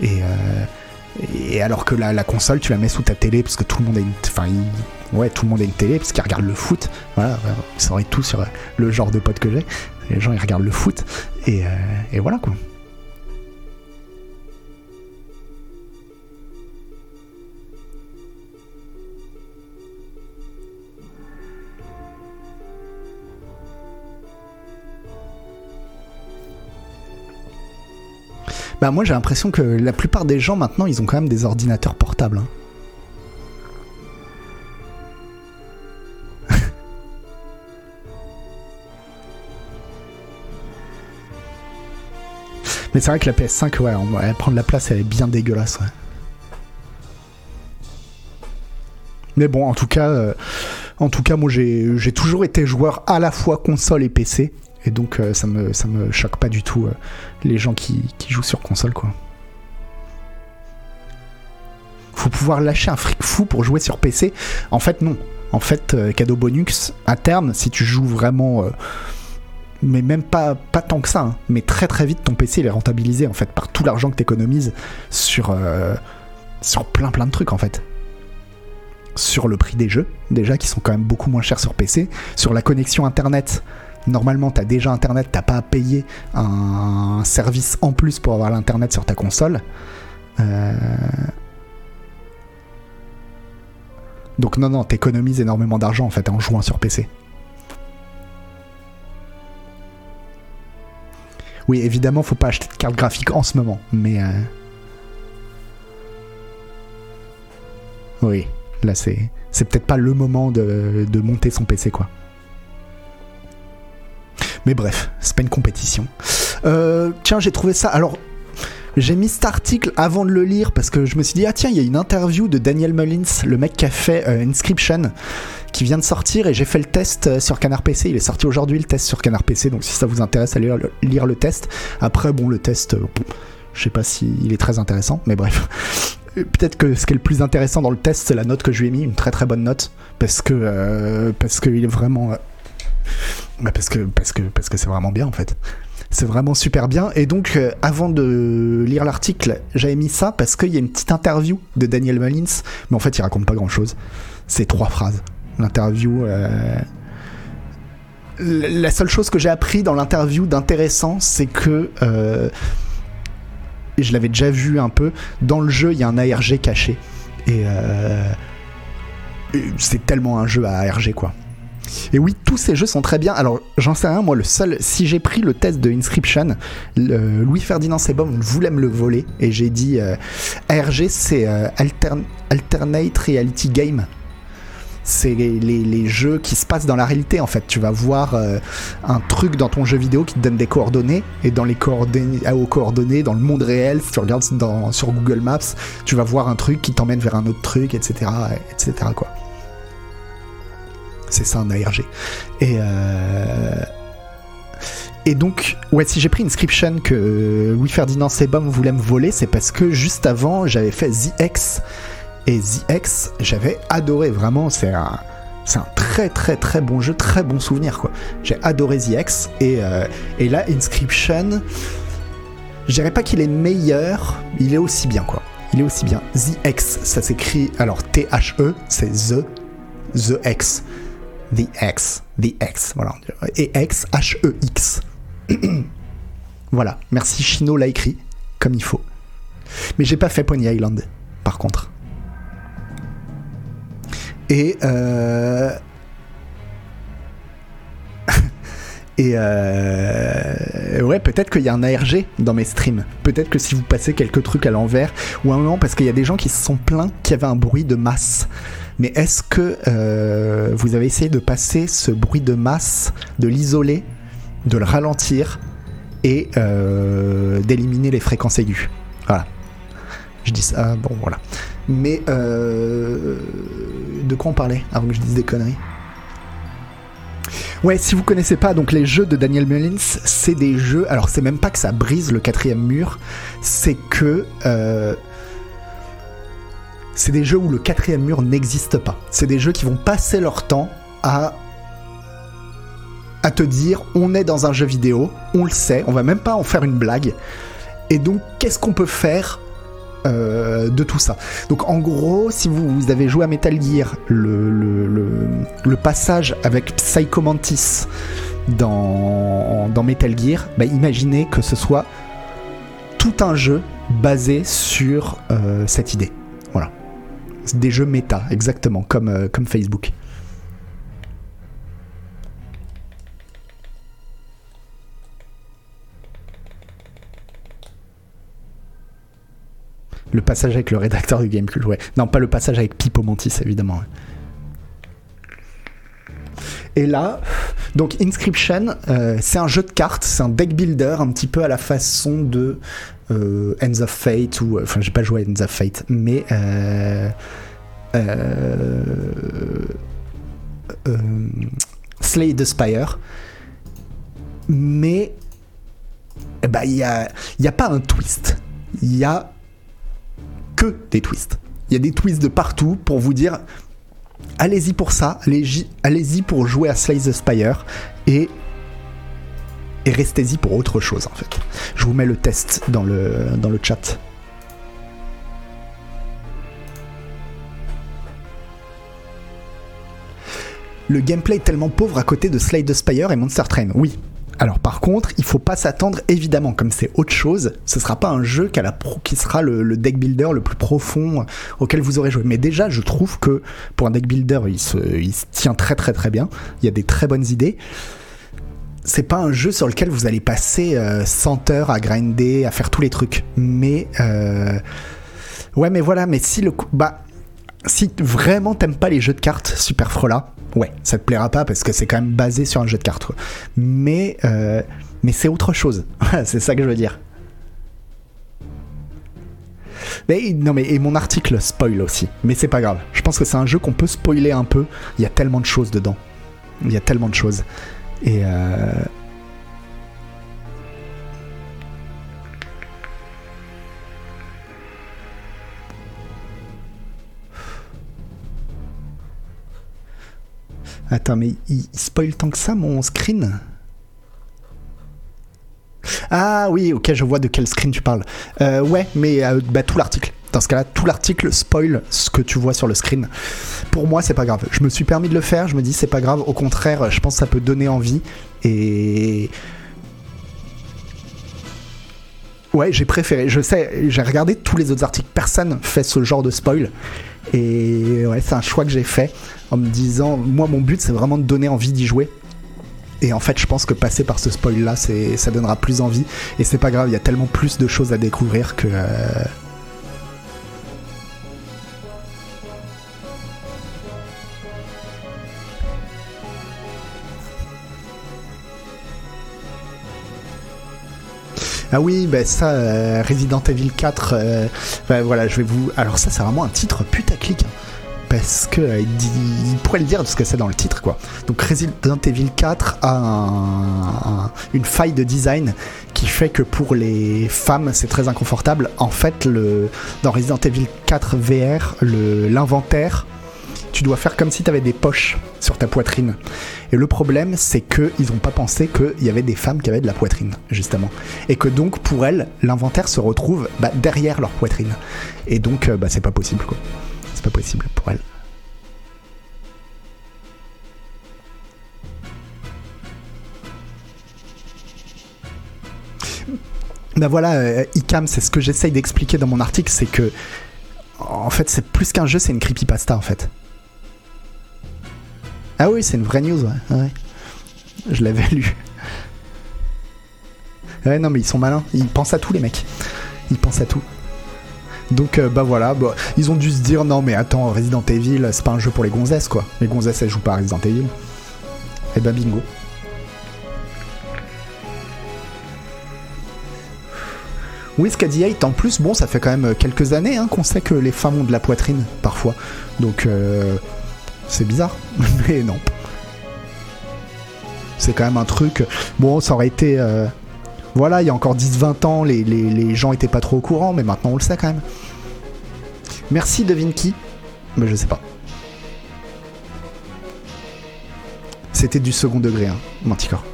et, euh, alors que la, console, tu la mets sous ta télé parce que tout le monde a une, enfin, ouais, tout le monde a une télé parce qu'ils regardent le foot. Voilà, ils sauraient tout sur le genre de pote que j'ai. Les gens ils regardent le foot et, euh, et voilà quoi. Bah moi j'ai l'impression que la plupart des gens maintenant ils ont quand même des ordinateurs portables. Hein. Mais c'est vrai que la PS5, ouais, elle prend de la place, elle est bien dégueulasse. Mais bon, en tout cas, euh, en tout cas, moi j'ai toujours été joueur à la fois console et PC. Et donc euh, ça me me choque pas du tout euh, les gens qui, jouent sur console quoi. Faut pouvoir lâcher un fric fou pour jouer sur PC. En fait non. En fait euh, cadeau bonus à terme si tu joues vraiment mais même pas, tant que ça, hein, mais très très vite ton PC est rentabilisé en fait par tout l'argent que tu économises sur, sur plein plein de trucs en fait. Sur le prix des jeux, déjà qui sont quand même beaucoup moins chers sur PC, sur la connexion internet Normalement, tu as déjà Internet, t'as pas à payer un service en plus pour avoir l'Internet sur ta console. Euh, donc non, non, t'économises énormément d'argent en fait en jouant sur PC. Oui, évidemment, faut pas acheter de carte graphique en ce moment, mais... Euh, oui, là c'est... C'est peut-être pas le moment de, de monter son PC, quoi. Mais bref, c'est pas une compétition. Euh, tiens, j'ai trouvé ça. Alors, j'ai mis cet article avant de le lire parce que je me suis dit, ah tiens, il y a une interview de Daniel Mullins, le mec qui a fait euh, Inscription, qui vient de sortir et j'ai fait le test euh, sur Canard PC. Il est sorti aujourd'hui le test sur Canard PC, donc si ça vous intéresse, allez lire le, test. Après, bon, le test, je sais pas s'il est très intéressant, mais bref. Peut-être que ce qui est le plus intéressant dans le test, c'est la note que je lui ai mis, une très très bonne note, parce que parce qu'il est vraiment bah parce que parce que parce que c'est vraiment bien en fait. C'est vraiment super bien. Et donc, euh, avant de lire l'article, j'avais mis ça parce qu'il y a une petite interview de Daniel Mullins, mais en fait, il raconte pas grand chose. C'est trois phrases. L'interview, euh, la seule chose que j'ai appris dans l'interview d'intéressant, c'est que euh, je l'avais déjà vu un peu. Dans le jeu, il y a un ARG caché. Euh, et c'est tellement un jeu à ARG, quoi. Et oui, tous ces jeux sont très bien. Alors, j'en sais rien, moi, le seul. Si j'ai pris le test de Inscription, le- Louis-Ferdinand Sebum voulait me le voler. Et j'ai dit euh, ARG, c'est euh, Altern- Alternate Reality Game. C'est les, les- jeux qui se passent dans la réalité en fait. Tu vas voir euh, un truc dans ton jeu vidéo qui te donne des coordonnées et dans les coordonnées, ah, aux coordonnées dans le monde réel, tu regardes sur Google Maps, tu vas voir un truc qui t'emmène vers un autre truc, etc., etc. quoi. C'est ça un ARG. Et euh, et donc, si j'ai pris Inscription que euh, Louis-Ferdinand Sebum voulait me voler, c'est parce que juste avant, j'avais fait The X. Et The X, j'avais adoré, vraiment, c'est un, c'est un très très très bon jeu, très bon souvenir, quoi. J'ai adoré The X. Et, euh, et là, Inscription, je dirais pas qu'il est meilleur, il est aussi bien, quoi. Il est aussi bien. The X, ça s'écrit, alors T-H-E, c'est The, The X. The X, The X, voilà. Et X, H-E-X. voilà, merci Chino l'a écrit comme il faut. Mais j'ai pas fait Pony Island, par contre. Et euh... Et euh... ouais, peut-être qu'il y a un ARG dans mes streams. Peut-être que si vous passez quelques trucs à l'envers, ou à un moment, parce qu'il y a des gens qui se sont plaints qu'il y avait un bruit de masse. Mais est-ce que euh, vous avez essayé de passer ce bruit de masse, de l'isoler, de le ralentir et euh, d'éliminer les fréquences aiguës? Voilà. Je dis ça, bon voilà. Mais euh, de quoi on parlait avant que je dise des conneries? Ouais, si vous connaissez pas, donc les jeux de Daniel Mullins, c'est des jeux. Alors, c'est même pas que ça brise le quatrième mur, c'est que. euh, c'est des jeux où le quatrième mur n'existe pas. C'est des jeux qui vont passer leur temps à te dire on est dans un jeu vidéo, on le sait, on va même pas en faire une blague. Et donc qu'est-ce qu'on peut faire euh, de tout ça? Donc en gros, si vous, avez joué à Metal Gear, le, passage avec Psycho Mantis dans, dans Metal Gear, bah, imaginez que ce soit tout un jeu basé sur euh, cette idée. Voilà. Des jeux méta, exactement, comme, euh, comme Facebook. Le passage avec le rédacteur du Gamecube, ouais. Non, pas le passage avec Pipo Mantis, évidemment. Et là, donc Inscription, euh, c'est un jeu de cartes, c'est un deck builder un petit peu à la façon de Ends of Fate ou enfin j'ai pas joué à Ends of Fate, mais euh, euh, euh, Slay the Spire. Mais eh ben, il y a, y a pas un twist, il y a que des twists. Il y a des twists de partout pour vous dire allez-y pour ça, allez-y pour jouer à Slay the Spire et et restez-y pour autre chose en fait. Je vous mets le test dans le dans le chat. Le gameplay est tellement pauvre à côté de Slay the Spire et Monster Train. Oui. Alors par contre, il faut pas s'attendre évidemment comme c'est autre chose, ce sera pas un jeu qui, sera le, le deck builder le plus profond auquel vous aurez joué. Mais déjà, je trouve que pour un deck builder, il se, il se tient très très très bien. Il y a des très bonnes idées. C'est pas un jeu sur lequel vous allez passer euh, 100 heures à grinder, à faire tous les trucs. Mais euh, ouais, mais voilà. Mais si le bah si vraiment t'aimes pas les jeux de cartes Super Frola, ouais, ça te plaira pas parce que c'est quand même basé sur un jeu de cartes. Mais, euh, mais c'est autre chose. C'est ça que je veux dire. Mais non, mais et mon article spoil aussi. Mais c'est pas grave. Je pense que c'est un jeu qu'on peut spoiler un peu. Il y a tellement de choses dedans. Il y a tellement de choses. Et euh, Attends, mais il, il spoil tant que ça mon screen? Ah oui, ok, je vois de quel screen tu parles. Euh, ouais, mais euh, bah, tout l'article. Dans ce cas-là, tout l'article spoil ce que tu vois sur le screen. Pour moi, c'est pas grave. Je me suis permis de le faire. Je me dis, c'est pas grave. Au contraire, je pense que ça peut donner envie. Et. Ouais, j'ai préféré. Je sais, j'ai regardé tous les autres articles. Personne fait ce genre de spoil. Et ouais, c'est un choix que j'ai fait en me disant, moi, mon but, c'est vraiment de donner envie d'y jouer. Et en fait, je pense que passer par ce spoil là, ça donnera plus envie. Et c'est pas grave, il y a tellement plus de choses à découvrir que. euh, Ah oui, ben ça, euh, Resident Evil 4, euh, ben voilà, je vais vous. Alors, ça, c'est vraiment un titre putaclic. hein, parce que euh, il, pourrait le dire parce que c'est dans le titre, quoi. Donc, Resident Evil 4 a un- un- une faille de design qui fait que pour les femmes, c'est très inconfortable. En fait, le, dans Resident Evil 4 VR, l'inventaire, tu dois faire comme si tu avais des poches sur ta poitrine. Et le problème, c'est qu'ils n'ont pas pensé qu'il y avait des femmes qui avaient de la poitrine, justement. Et que donc, pour elles, l'inventaire se retrouve bah, derrière leur poitrine. Et donc, euh, bah, c'est pas possible, quoi. C'est pas possible pour elles. Bah voilà, euh, ICAM, c'est ce que j'essaye d'expliquer dans mon article, c'est que, en fait, c'est plus qu'un jeu, c'est une creepypasta, en fait. Ah oui, c'est une vraie news, ouais. ouais. Je l'avais lu. Ouais, non, mais ils sont malins. Ils pensent à tout, les mecs. Ils pensent à tout. Donc, euh, bah voilà, bah, ils ont dû se dire non, mais attends, Resident Evil, c'est pas un jeu pour les gonzesses, quoi. Les gonzesses, elles jouent pas à Resident Evil. Et bah, bingo. Oui, Scady 8, en plus, bon, ça fait quand même quelques années hein, qu'on sait que les femmes ont de la poitrine, parfois. Donc, euh, c'est bizarre. Mais non. C'est quand même un truc. Bon, ça aurait été. euh, Voilà, il y a encore 10-20 ans, les, gens étaient pas trop au courant, mais maintenant on le sait quand même. Merci de Vinky. Mais je sais pas. C'était du second degré, hein, Manticore.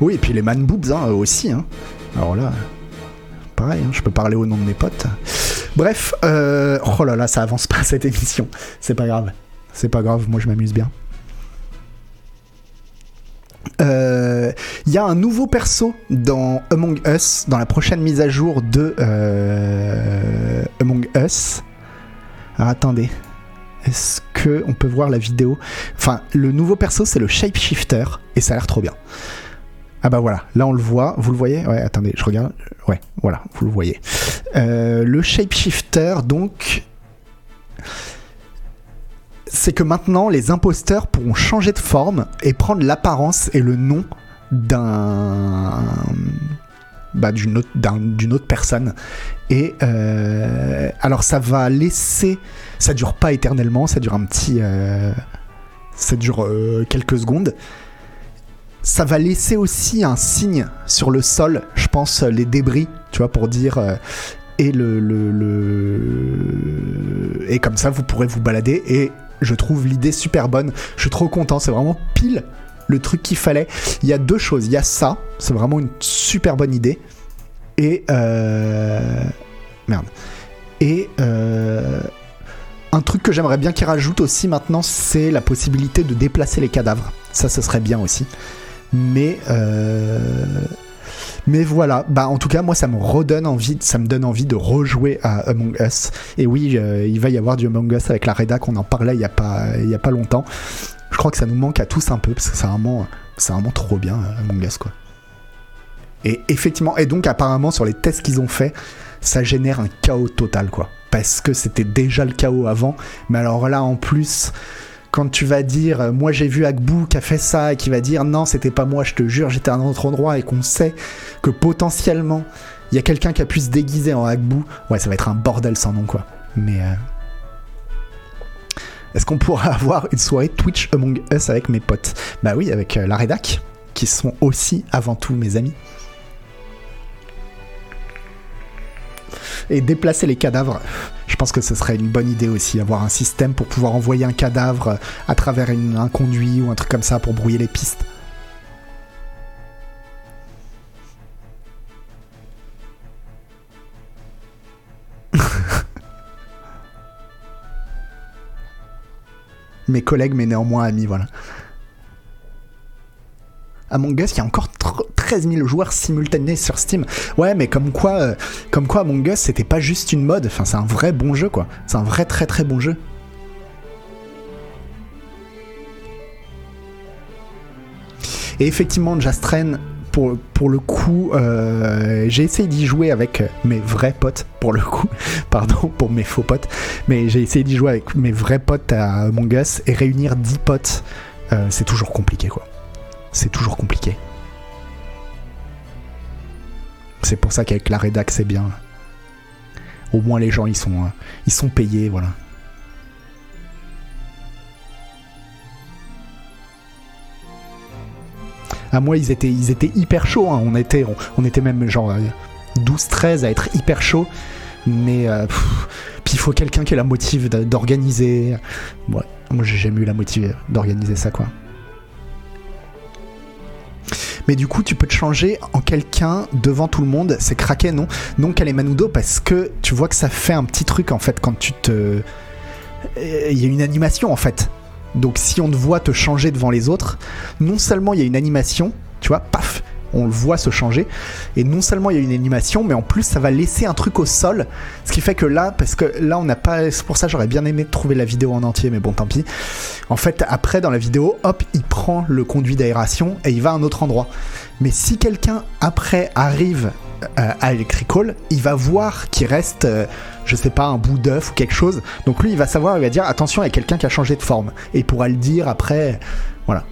Oui, et puis les man boobs hein, aussi. Hein. Alors là, pareil, hein, je peux parler au nom de mes potes. Bref, euh, oh là là, ça avance pas cette émission. C'est pas grave. C'est pas grave, moi je m'amuse bien. Euh, Il y a un nouveau perso dans Among Us, dans la prochaine mise à jour de euh, Among Us. Alors attendez, est-ce que on peut voir la vidéo? Enfin, le nouveau perso c'est le Shapeshifter et ça a l'air trop bien. Ah bah voilà, là on le voit, vous le voyez? Ouais, attendez, je regarde. Ouais, voilà, vous le voyez. Euh, le Shapeshifter, donc, c'est que maintenant les imposteurs pourront changer de forme et prendre l'apparence et le nom d'un bah, d'une autre, personne. Et euh, alors ça va laisser, ça dure pas éternellement, ça dure un petit, euh, ça dure quelques secondes. Ça va laisser aussi un signe sur le sol, je pense les débris, tu vois, pour dire euh, et le, et comme ça vous pourrez vous balader et je trouve l'idée super bonne. Je suis trop content, c'est vraiment pile le truc qu'il fallait. Il y a deux choses, il y a ça, c'est vraiment une super bonne idée et euh... merde. Et euh... un truc que j'aimerais bien qu'il rajoute aussi maintenant, c'est la possibilité de déplacer les cadavres. Ça, ce serait bien aussi. Mais euh... Mais voilà, bah en tout cas moi ça me redonne envie, ça me donne envie de rejouer à Among Us. Et oui, euh, il va y avoir du Among Us avec la rédac, on en parlait il y a pas il y a pas longtemps. Je crois que ça nous manque à tous un peu parce que c'est vraiment c'est vraiment trop bien euh, Among Us quoi. Et effectivement, et donc apparemment sur les tests qu'ils ont fait, ça génère un chaos total quoi. Parce que c'était déjà le chaos avant, mais alors là en plus quand tu vas dire euh, moi j'ai vu Agbou qui a fait ça et qui va dire non c'était pas moi je te jure j'étais à un autre endroit et qu'on sait que potentiellement il y a quelqu'un qui a pu se déguiser en Agbou ouais ça va être un bordel sans nom quoi. Mais euh, est-ce qu'on pourra avoir une soirée Twitch Among Us avec mes potes? Bah oui avec euh, la rédac qui sont aussi avant tout mes amis Et déplacer les cadavres, je pense que ce serait une bonne idée aussi, avoir un système pour pouvoir envoyer un cadavre à travers un conduit ou un truc comme ça pour brouiller les pistes. mes collègues, mais néanmoins amis, voilà. Among Us, il y a encore 13 000 joueurs simultanés sur Steam. Ouais, mais comme quoi, euh, comme quoi Among Us, c'était pas juste une mode. Enfin, c'est un vrai bon jeu, quoi. C'est un vrai très très bon jeu. Et effectivement, Jastren, pour, le coup, euh, j'ai essayé d'y jouer avec mes vrais potes, pour le coup, pardon pour mes faux potes, mais j'ai essayé d'y jouer avec mes vrais potes à Among Us et réunir 10 potes, euh, c'est toujours compliqué quoi. C'est toujours compliqué. C'est pour ça qu'avec la rédac c'est bien. Au moins les gens ils sont, euh, ils sont payés, voilà. À moi, ils étaient, ils étaient hyper chauds. Hein. On, était, on, était même genre 12-13 à être hyper chaud. Mais euh, puis il faut quelqu'un qui ait la motive d'organiser. Moi j'ai jamais eu la motive d'organiser ça quoi. Mais du coup, tu peux te changer en quelqu'un devant tout le monde. C'est craqué, non? Non, Kalemanudo, parce que tu vois que ça fait un petit truc en fait quand tu te. Il y a une animation en fait. Donc si on te voit te changer devant les autres, non seulement il y a une animation, tu vois, paf, on le voit se changer. Et non seulement il y a une animation, mais en plus ça va laisser un truc au sol. Ce qui fait que là, parce que là on n'a pas. C'est pour ça j'aurais bien aimé trouver la vidéo en entier, mais bon tant pis. En fait, après dans la vidéo, hop, il prend le conduit d'aération et il va à un autre endroit. Mais si quelqu'un après arrive euh, à Electrical, il va voir qu'il reste, euh, je sais pas, un bout d'œuf ou quelque chose. Donc lui, il va savoir, il va dire attention, il y a quelqu'un qui a changé de forme. Et il pourra le dire après. Voilà.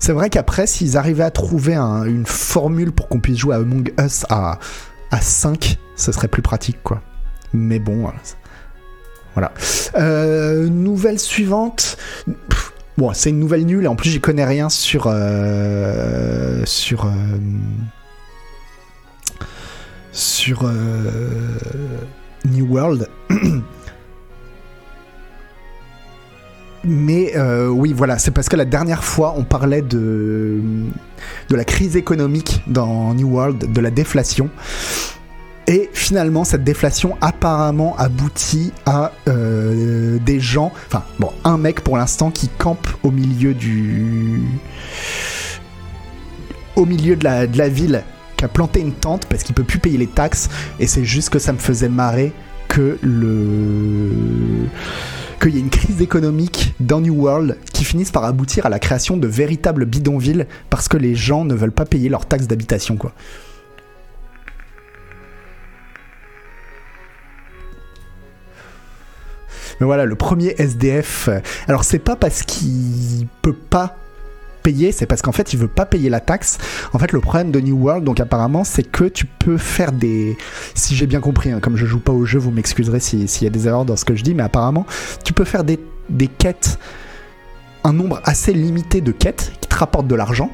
C'est vrai qu'après, s'ils arrivaient à trouver une formule pour qu'on puisse jouer à Among Us à, à 5, ce serait plus pratique, quoi. Mais bon, voilà. Euh, nouvelle suivante. bon, c'est une nouvelle nulle et en plus j'y connais rien sur euh, sur euh, sur New World. Mais oui, voilà, c'est parce que la dernière fois, on parlait de, de la crise économique dans New World, de la déflation. Et finalement, cette déflation apparemment aboutit à euh, des gens, enfin bon, un mec pour l'instant qui campe au milieu du, au milieu de la, de la ville, qui a planté une tente parce qu'il peut plus payer les taxes. Et c'est juste que ça me faisait marrer que le qu'il y ait une crise économique dans New World qui finisse par aboutir à la création de véritables bidonvilles parce que les gens ne veulent pas payer leurs taxes d'habitation quoi. Mais voilà, le premier SDF. Euh, alors c'est pas parce qu'il peut pas payer, c'est parce qu'en fait il veut pas payer la taxe. En fait le problème de New World, donc apparemment, c'est que tu peux faire des... Si j'ai bien compris, hein, comme je joue pas au jeu, vous m'excuserez s'il y a des erreurs dans ce que je dis, mais apparemment tu peux faire des, des quêtes, un nombre assez limité de quêtes qui te rapportent de l'argent.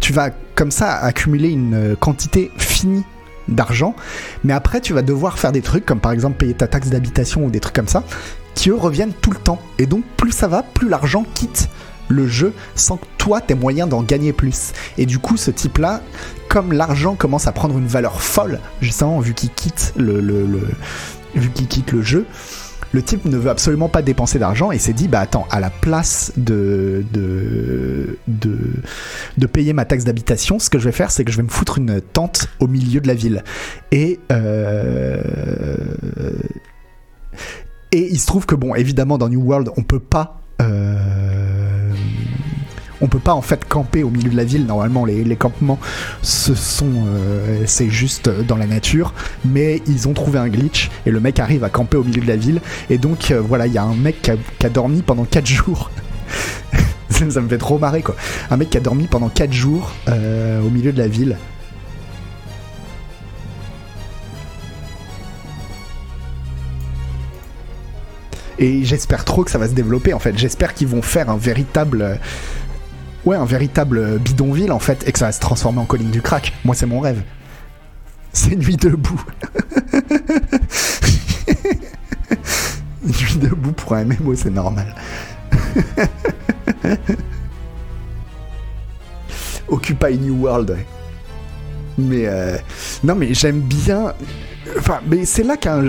Tu vas comme ça accumuler une quantité finie d'argent, mais après tu vas devoir faire des trucs comme par exemple payer ta taxe d'habitation ou des trucs comme ça, qui eux reviennent tout le temps. Et donc plus ça va, plus l'argent quitte le jeu sans que toi t'aies moyen d'en gagner plus. Et du coup ce type là, comme l'argent commence à prendre une valeur folle, justement vu qu'il quitte le, le, vu qu'il quitte le jeu, le type ne veut absolument pas dépenser d'argent et s'est dit bah attends à la place de de, de, payer ma taxe d'habitation ce que je vais faire c'est que je vais me foutre une tente au milieu de la ville et euh, et il se trouve que bon évidemment dans New World on peut pas euh, on peut pas en fait camper au milieu de la ville. Normalement, les, campements, sont, euh, c'est juste dans la nature. Mais ils ont trouvé un glitch et le mec arrive à camper au milieu de la ville. Et donc euh, voilà, il y a un mec qui a, dormi pendant 4 jours. ça, me fait trop marrer quoi. Un mec qui a dormi pendant 4 jours euh, au milieu de la ville. Et j'espère trop que ça va se développer en fait. J'espère qu'ils vont faire un véritable ouais, un véritable bidonville en fait, et que ça va se transformer en colline du crack. Moi, c'est mon rêve. C'est Nuit debout. Nuit debout pour un MMO, c'est normal. Occupy New World. Mais euh, non, mais j'aime bien. Enfin, mais c'est là qu'un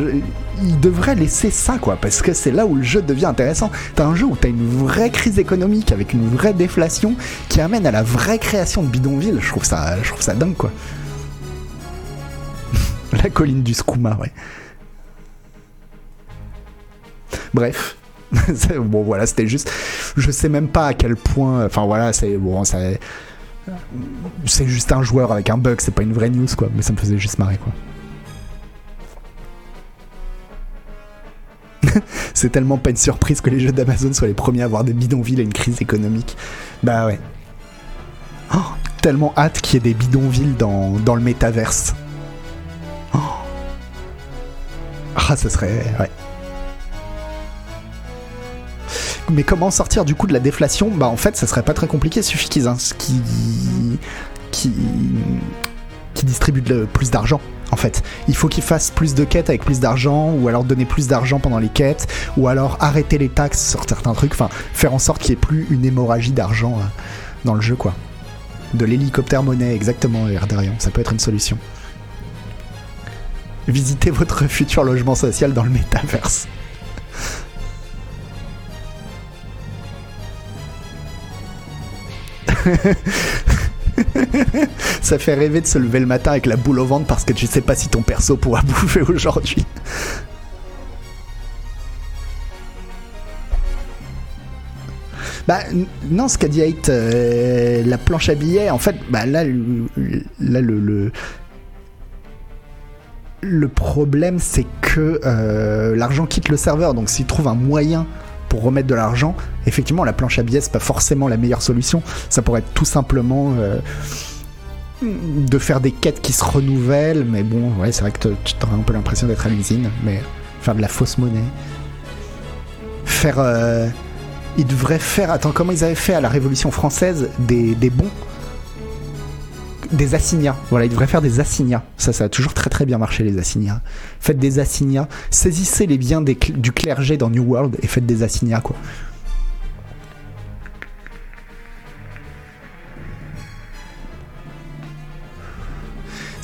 il devrait laisser ça, quoi, parce que c'est là où le jeu devient intéressant. T'as un jeu où t'as une vraie crise économique avec une vraie déflation qui amène à la vraie création de bidonville. Je trouve ça, je trouve ça dingue, quoi. la colline du Skouma, ouais. Bref. bon voilà, c'était juste. Je sais même pas à quel point. Enfin voilà, c'est bon. C'est juste un joueur avec un bug, c'est pas une vraie news quoi, mais ça me faisait juste marrer quoi. c'est tellement pas une surprise que les jeux d'Amazon soient les premiers à avoir des bidonvilles et une crise économique. Bah ouais. Oh, tellement hâte qu'il y ait des bidonvilles dans, dans le métaverse. Oh. Ah, ça serait. Mais comment sortir du coup de la déflation? Bah en fait, ça serait pas très compliqué. Suffit qu'ils qui qui distribuent plus d'argent. En fait, il faut qu'ils fassent plus de quêtes avec plus d'argent, ou alors donner plus d'argent pendant les quêtes, ou alors arrêter les taxes sur certains trucs. Enfin, faire en sorte qu'il n'y ait plus une hémorragie d'argent euh, dans le jeu, quoi. De l'hélicoptère monnaie, exactement, Erdarion. Ça peut être une solution. Visitez votre futur logement social dans le métaverse. ça fait rêver de se lever le matin avec la boule au ventre parce que tu sais pas si ton perso pourra bouffer aujourd'hui. Bah non, ce qu'a dit la planche à billets, en fait, bah là, là le, le, problème c'est que euh, l'argent quitte le serveur, donc s'il trouve un moyen pour remettre de l'argent, effectivement, la planche à billets, c'est pas forcément la meilleure solution. Ça pourrait être tout simplement euh, de faire des quêtes qui se renouvellent, mais bon, ouais, c'est vrai que tu auras un peu l'impression d'être à l'usine, mais faire de la fausse monnaie. Faire. Euh, ils devraient faire. Attends, comment ils avaient fait à la Révolution française des, des bons? Des assignats. Voilà, il devrait faire des assignats. Ça, ça a toujours très très bien marché, les assignats. Faites des assignats. Saisissez les biens du clergé dans New World et faites des assignats, quoi.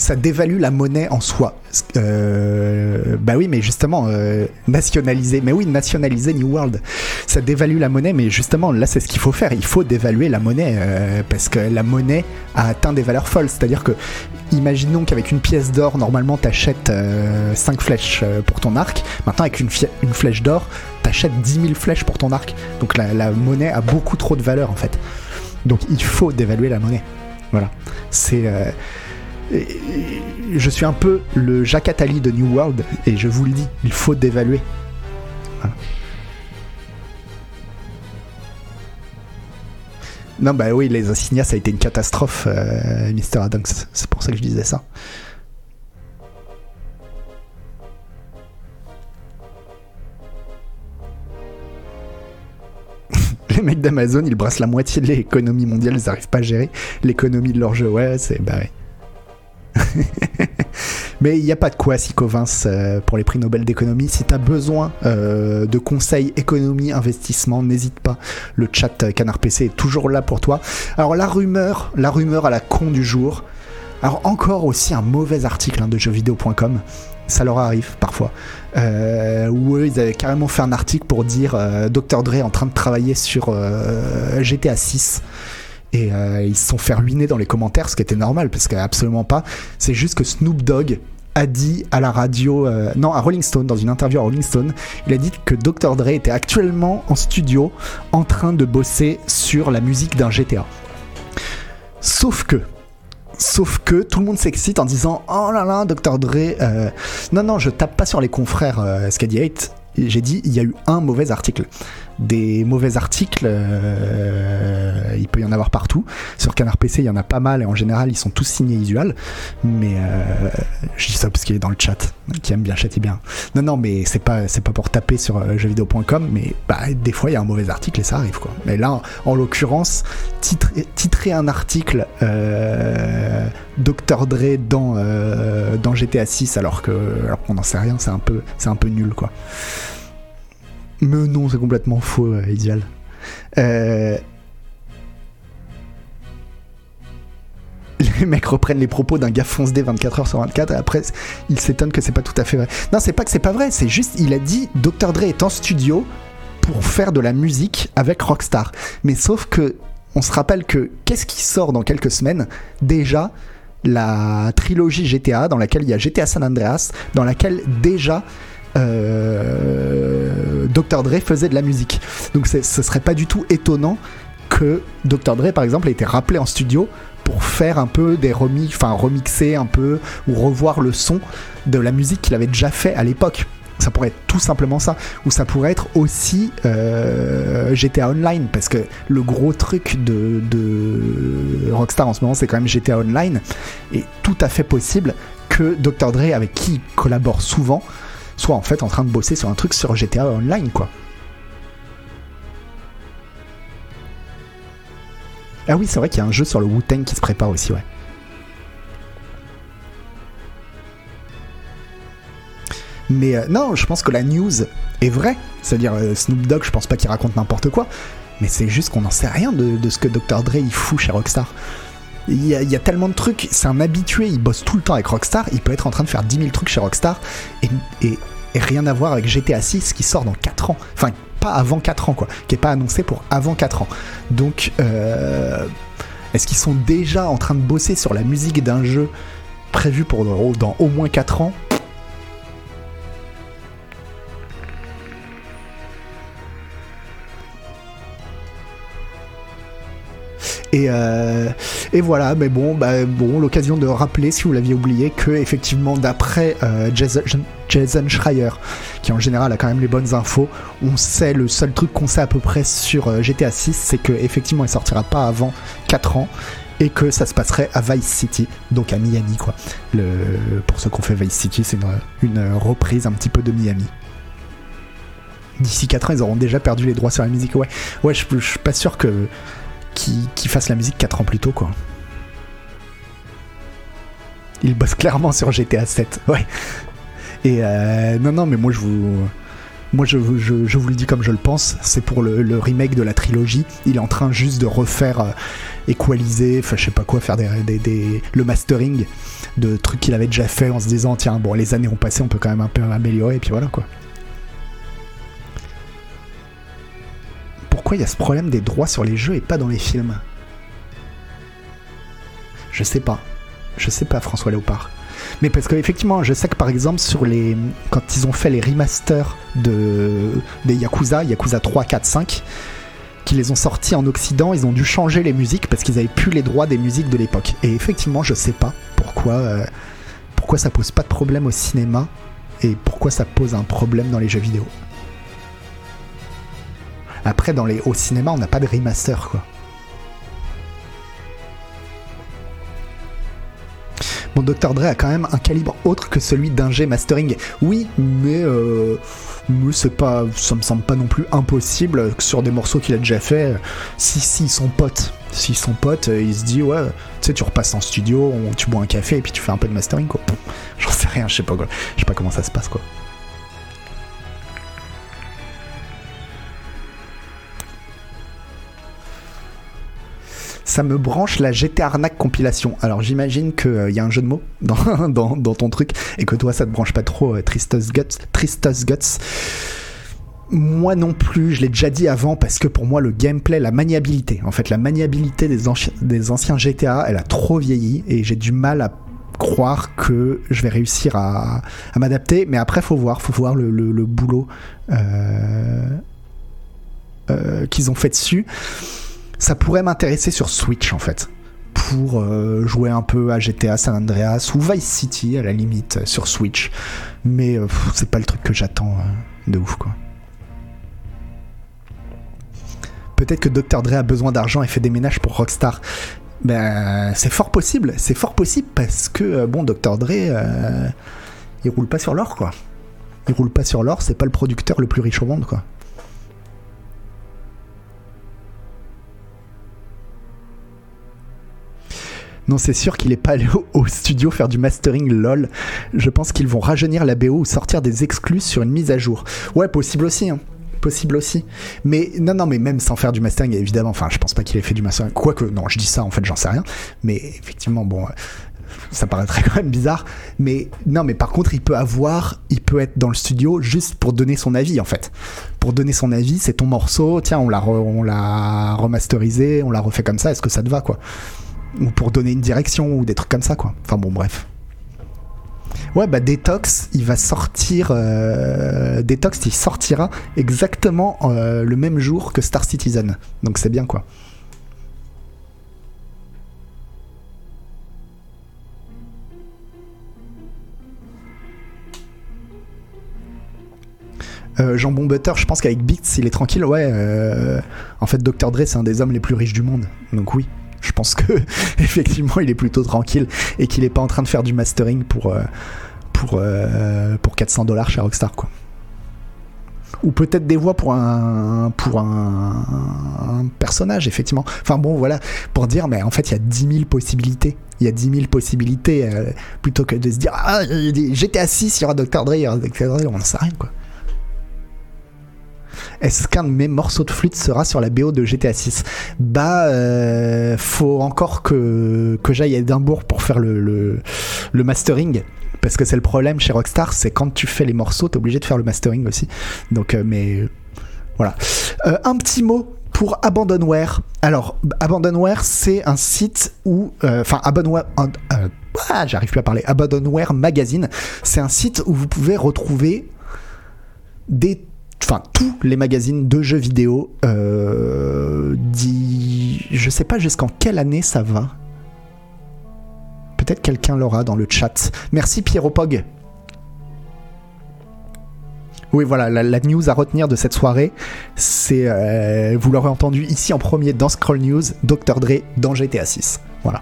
Ça dévalue la monnaie en soi. Euh, bah oui, mais justement, euh, nationaliser. Mais oui, nationaliser New World. Ça dévalue la monnaie, mais justement, là, c'est ce qu'il faut faire. Il faut dévaluer la monnaie euh, parce que la monnaie a atteint des valeurs folles. C'est-à-dire que, imaginons qu'avec une pièce d'or, normalement, t'achètes 5 flèches pour ton arc. Maintenant, avec une, flèche d'or, t'achètes 10 000 flèches pour ton arc. Donc la, la monnaie a beaucoup trop de valeur, en fait. Donc il faut dévaluer la monnaie. Voilà. C'est je suis un peu le Jacques Attali de New World et je vous le dis, il faut dévaluer. Non, bah oui, les assignats, ça a été une catastrophe, euh, Mister Adams. C'est pour ça que je disais ça. les mecs d'Amazon, ils brassent la moitié de l'économie mondiale, ils n'arrivent pas à gérer l'économie de leur jeu. Ouais, c'est. Bah ouais. Mais il n'y a pas de quoi s'y convaincre euh, pour les prix Nobel d'économie. Si tu as besoin euh, de conseils économie, investissement, n'hésite pas. Le chat euh, Canard PC est toujours là pour toi. Alors la rumeur, la rumeur à la con du jour. Alors encore aussi un mauvais article hein, de jeuxvideo.com. Ça leur arrive parfois. où eux, ils avaient carrément fait un article pour dire Dr. Dre en train de travailler sur GTA 6. Et euh, ils se sont fait ruiner dans les commentaires, ce qui était normal, parce qu'absolument pas. C'est juste que Snoop Dogg a dit à la radio, euh, non, à Rolling Stone, dans une interview à Rolling Stone, il a dit que Dr. Dre était actuellement en studio en train de bosser sur la musique d'un GTA. Sauf que, Sauf que tout le monde s'excite en disant Oh là là, Dr. Dre. Euh, non, non, je tape pas sur les confrères euh, 8 J'ai dit Il y a eu un mauvais article des mauvais articles, euh, il peut y en avoir partout. Sur Canard PC, il y en a pas mal et en général, ils sont tous signés visual. Mais euh, je dis ça parce qu'il est dans le chat. qui aime bien châtie bien. Non, non, mais c'est pas, pas pour taper sur euh, jeuxvideo.com, mais bah, des fois il y a un mauvais article et ça arrive quoi. Mais là, en, l'occurrence, titrer, un article euh, Dr Dre dans dans GTA 6 alors que alors qu'on n'en sait rien, c'est un peu c'est un peu nul quoi. Mais non, c'est complètement faux, euh, idéal. Euh, les mecs reprennent les propos d'un gars foncé 24 heures sur 24 et après ils s'étonnent que c'est pas tout à fait vrai. Non, c'est pas que c'est pas vrai, c'est juste il a dit Dr Dre est en studio pour faire de la musique avec Rockstar. Mais sauf que on se rappelle que qu'est-ce qui sort dans quelques semaines? Déjà la trilogie GTA dans laquelle il y a GTA San Andreas dans laquelle déjà euh, Dr Dre faisait de la musique. Donc ce serait pas du tout étonnant que Dr Dre par exemple ait été rappelé en studio pour faire un peu des remix, enfin remixer un peu ou revoir le son de la musique qu'il avait déjà fait à l'époque. Ça pourrait être tout simplement ça. Ou ça pourrait être aussi euh, GTA Online, parce que le gros truc de, de Rockstar en ce moment, c'est quand même GTA Online. Et tout à fait possible que Dr. Dre, avec qui il collabore souvent, soit en fait en train de bosser sur un truc sur GTA Online, quoi. Ah oui, c'est vrai qu'il y a un jeu sur le Wu-Tang qui se prépare aussi, ouais. Mais euh, non, je pense que la news est vraie. C'est-à-dire, euh, Snoop Dogg, je pense pas qu'il raconte n'importe quoi. Mais c'est juste qu'on n'en sait rien de, ce que Dr. Dre il fout chez Rockstar. Il y, a, tellement de trucs, c'est un habitué, il bosse tout le temps avec Rockstar, il peut être en train de faire 10 000 trucs chez Rockstar et, rien à voir avec GTA 6 qui sort dans 4 ans. Enfin, pas avant 4 ans, quoi. Qui est pas annoncé pour avant 4 ans. Donc, euh, est-ce qu'ils sont déjà en train de bosser sur la musique d'un jeu prévu pour dans au moins 4 ans? Euh, et, voilà, mais bon, bah, bon l'occasion de rappeler, si vous l'aviez oublié, que effectivement, d'après euh, Jason, Schreier, qui en général a quand même les bonnes infos, on sait, le seul truc qu'on sait à peu près sur euh, GTA 6, c'est qu'effectivement, il sortira pas avant 4 ans et que ça se passerait à Vice City, donc à Miami, quoi. Pour ceux qu'on fait Vice City, c'est une, une reprise un petit peu de Miami d'ici 4 ans, ils auront déjà perdu les droits sur la musique. Ouais, ouais je, je suis pas sûr que qui, fasse la musique 4 ans plus tôt, quoi. Il bosse clairement sur GTA 7, ouais. Et euh, non, non, mais moi je vous. Moi je, je, vous le dis comme je le pense, c'est pour le, remake de la trilogie. Il est en train juste de refaire, euh, équaliser, enfin je sais pas quoi, faire des, des, le mastering de trucs qu'il avait déjà fait en se disant tiens, bon, les années ont passé, on peut quand même un peu améliorer, et puis voilà quoi. Pourquoi il y a ce problème des droits sur les jeux et pas dans les films Je sais pas. Je sais pas, François Léopard. Mais parce qu'effectivement, je sais que par exemple, quand ils ont fait les remasters de, des Yakuza, Yakuza 3, 4, 5, qui les ont sortis en Occident, ils ont dû changer les musiques parce qu'ils avaient plus les droits des musiques de l'époque. Et effectivement, je sais pas pourquoi, euh, pourquoi ça pose pas de problème au cinéma et pourquoi ça pose un problème dans les jeux vidéo. Après, dans les, au cinéma, on n'a pas de remaster, quoi. Bon, Dr. Dre a quand même un calibre autre que celui d'un G mastering. Oui, mais, euh, mais c'est pas, ça me semble pas non plus impossible que sur des morceaux qu'il a déjà fait, si, si, ils sont potes. S'ils sont potes, euh, il se dit, ouais, tu sais, tu repasses en studio, tu bois un café et puis tu fais un peu de mastering, quoi. J'en sais rien, je sais pas, quoi. Je sais pas comment ça se passe, quoi. Ça me branche la GT Arnaque compilation. Alors j'imagine qu'il euh, y a un jeu de mots dans, dans, ton truc et que toi ça te branche pas trop euh, Tristus Guts. Tristus Guts. Moi non plus, je l'ai déjà dit avant parce que pour moi le gameplay, la maniabilité, en fait la maniabilité des, anciens GTA, elle a trop vieilli et j'ai du mal à croire que je vais réussir à, m'adapter. Mais après, faut voir, faut voir le, le, boulot euh, qu'ils ont fait dessus ça pourrait m'intéresser sur Switch en fait pour euh, jouer un peu à GTA San Andreas ou Vice City à la limite euh, sur Switch. Mais euh, c'est pas le truc que j'attends de ouf quoi. Peut-être que Dr. Dre a besoin d'argent et fait des ménages pour Rockstar. Ben, c'est fort possible, c'est fort possible parce que bon, Dr. Dre, il roule pas sur l'or, quoi. Il roule pas sur l'or, c'est pas le producteur le plus riche au monde, quoi. Non, c'est sûr qu'il est pas allé au, studio faire du mastering lol. Je pense qu'ils vont rajeunir la BO ou sortir des exclus sur une mise à jour. Ouais, possible aussi. Hein. Possible aussi. Mais non, non, mais même sans faire du mastering, évidemment. Enfin, je pense pas qu'il ait fait du mastering. Quoique, non, je dis ça, en fait, j'en sais rien. Mais effectivement, bon, ça paraîtrait quand même bizarre. Mais non, mais par contre, il peut avoir, il peut être dans le studio juste pour donner son avis, en fait. Pour donner son avis, c'est ton morceau, tiens, on l'a, on l'a remasterisé, on l'a refait comme ça, est-ce que ça te va, quoi? Ou pour donner une direction ou des trucs comme ça quoi. Enfin bon bref. Ouais bah Detox il va sortir euh, Detox il sortira exactement euh, le même jour que Star Citizen. Donc c'est bien quoi. Euh, Jambon Butter, je pense qu'avec Beats, il est tranquille. Ouais, en fait, Dr. Dre, c'est un des hommes les plus riches du monde. Donc oui je pense que effectivement il est plutôt tranquille et qu'il est pas en train de faire du mastering pour euh, pour euh, pour 400 dollars chez Rockstar quoi. Ou peut-être des voix pour un pour un, personnage effectivement. Enfin bon voilà pour dire mais en fait il y a 10 000 possibilités. Il y a 10 000 possibilités euh, plutôt que de se dire ah j'étais assis sur Dr Dre, Dr Dre on n'en sait rien quoi est-ce qu'un de mes morceaux de flûte sera sur la BO de GTA 6 Bah, euh, faut encore que, que j'aille à Edimbourg pour faire le, le, mastering. Parce que c'est le problème chez Rockstar, c'est quand tu fais les morceaux, t'es obligé de faire le mastering aussi. Donc, euh, mais voilà. Euh, un petit mot pour Abandonware. Alors, Abandonware, c'est un site où. Enfin, Abandonware. Ah, j'arrive plus à parler. Abandonware Magazine, c'est un site où vous pouvez retrouver des enfin tous les magazines de jeux vidéo. Euh, dit, je sais pas jusqu'en quelle année ça va. Peut-être quelqu'un l'aura dans le chat. Merci Pierrot Pog. Oui, voilà, la, news à retenir de cette soirée, c'est, euh, vous l'aurez entendu ici en premier dans Scroll News, Dr. Dre dans GTA 6. Voilà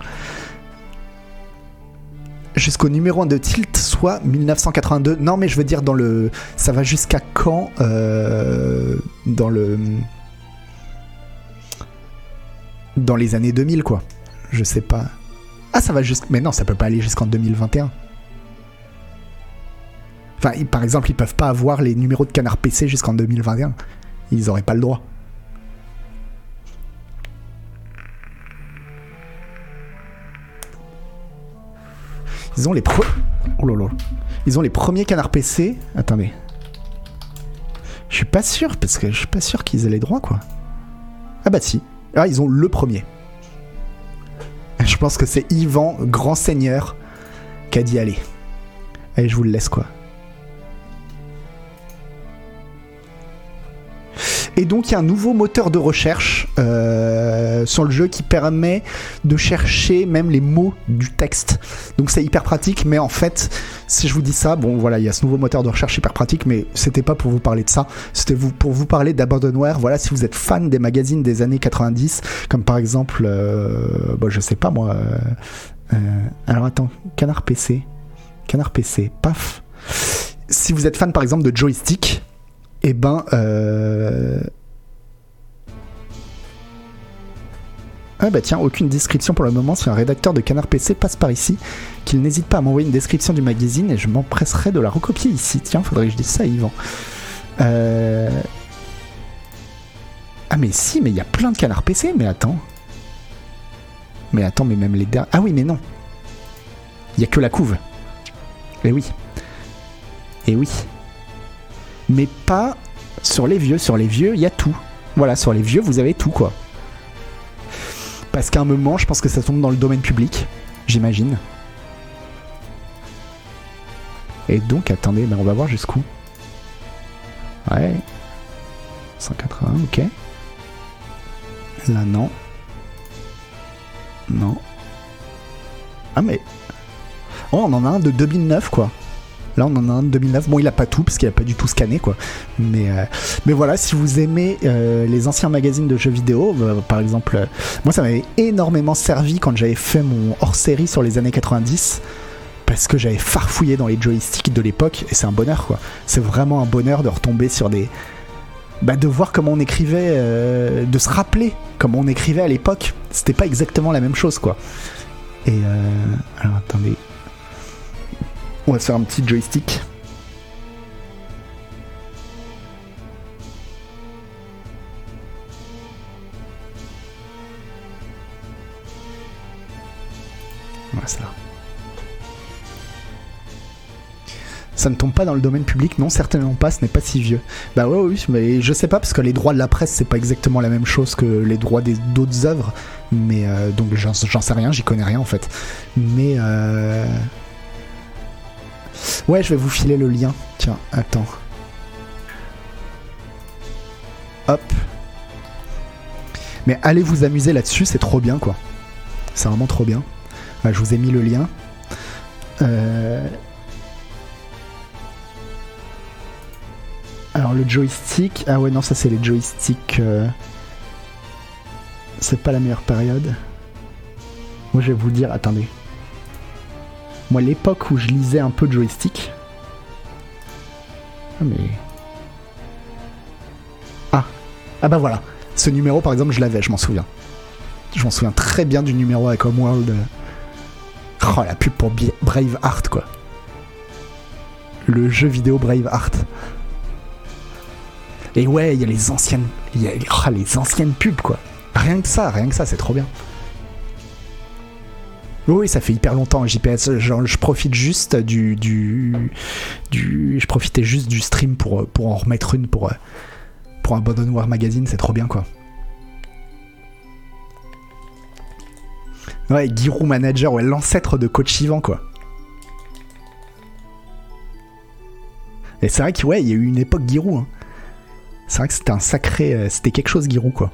jusqu'au numéro 1 de Tilt, soit 1982. Non, mais je veux dire, dans le. Ça va jusqu'à quand euh, Dans le. Dans les années 2000, quoi. Je sais pas. Ah, ça va jusqu'à. Mais non, ça peut pas aller jusqu'en 2021. Enfin, par exemple, ils peuvent pas avoir les numéros de canard PC jusqu'en 2021. Ils auraient pas le droit. Ils ont les oh Ils ont les premiers canards PC. Attendez. Je suis pas sûr parce que je suis pas sûr qu'ils aient les droits quoi. Ah bah si. Ah ils ont le premier. Je pense que c'est Yvan, grand seigneur, qui a dit allez. Allez, je vous le laisse quoi. Et donc il y a un nouveau moteur de recherche euh, sur le jeu qui permet de chercher même les mots du texte. Donc c'est hyper pratique, mais en fait, si je vous dis ça, bon voilà, il y a ce nouveau moteur de recherche hyper pratique, mais c'était pas pour vous parler de ça, c'était pour vous parler d'Abandonware. Voilà, si vous êtes fan des magazines des années 90, comme par exemple, euh, bah, je sais pas moi. Euh, alors attends, Canard PC, Canard PC, paf. Si vous êtes fan par exemple de Joystick, eh ben. Euh... Ah bah tiens, aucune description pour le moment. Si un rédacteur de Canard PC passe par ici, qu'il n'hésite pas à m'envoyer une description du magazine et je m'empresserai de la recopier ici. Tiens, faudrait que je dise ça à Yvan. Euh... Ah mais si, mais il y a plein de Canard PC, mais attends. Mais attends, mais même les derniers... Ah oui, mais non. Il y a que la couve. Eh oui. Eh oui mais pas sur les vieux. Sur les vieux, il y a tout. Voilà, sur les vieux, vous avez tout, quoi. Parce qu'à un moment, je pense que ça tombe dans le domaine public, j'imagine. Et donc, attendez, ben on va voir jusqu'où. Ouais. 180, ok. Là, non. Non. Ah, mais. Oh, on en a un de 2009, quoi. Là, on en a un de 2009. Bon, il a pas tout parce qu'il a pas du tout scanné, quoi. Mais, euh, mais voilà, si vous aimez euh, les anciens magazines de jeux vidéo, euh, par exemple, moi, ça m'avait énormément servi quand j'avais fait mon hors-série sur les années 90 parce que j'avais farfouillé dans les joysticks de l'époque et c'est un bonheur quoi. C'est vraiment un bonheur de retomber sur des. Bah, de voir comment on écrivait, de se rappeler comment on écrivait à l'époque. C'était pas exactement la même chose quoi. Et euh... alors attendez. On va se faire un petit joystick. Voilà, ça. Ça ne tombe pas dans le domaine public Non, certainement pas, ce n'est pas si vieux. Bah ouais, oui, mais je sais pas, parce que les droits de la presse, c'est pas exactement la même chose que les droits d'autres œuvres. Mais euh, donc j'en sais rien, j'y connais rien en fait. Mais euh... Ouais, je vais vous filer le lien. Tiens, attends. Hop. Mais allez vous amuser là-dessus, c'est trop bien quoi. C'est vraiment trop bien. je vous ai mis le lien. Euh... Alors le joystick, ah ouais non ça c'est les joysticks. Euh, c'est pas la meilleure période. Moi je vais vous dire, attendez. Moi l'époque où je lisais un peu de joystick. Ah mais. Ah Ah bah voilà. Ce numéro par exemple je l'avais, je m'en souviens. Je m'en souviens très bien du numéro avec Homeworld. Oh la pub pour Brave Art quoi. Le jeu vidéo Brave Art. Et ouais, il y a les anciennes, il y a oh, les anciennes pubs quoi. Rien que ça, rien que ça, c'est trop bien. Oui, ça fait hyper longtemps JPS. Je profite juste du, du, je profitais juste du stream pour pour en remettre une pour pour un War Magazine. C'est trop bien quoi. Ouais, Giroud Manager, ouais, l'ancêtre de Coach Ivan quoi. Et c'est vrai qu'il ouais, y a eu une époque Giroud. Hein. C'est vrai que c'était un sacré, euh, c'était quelque chose Giroud quoi.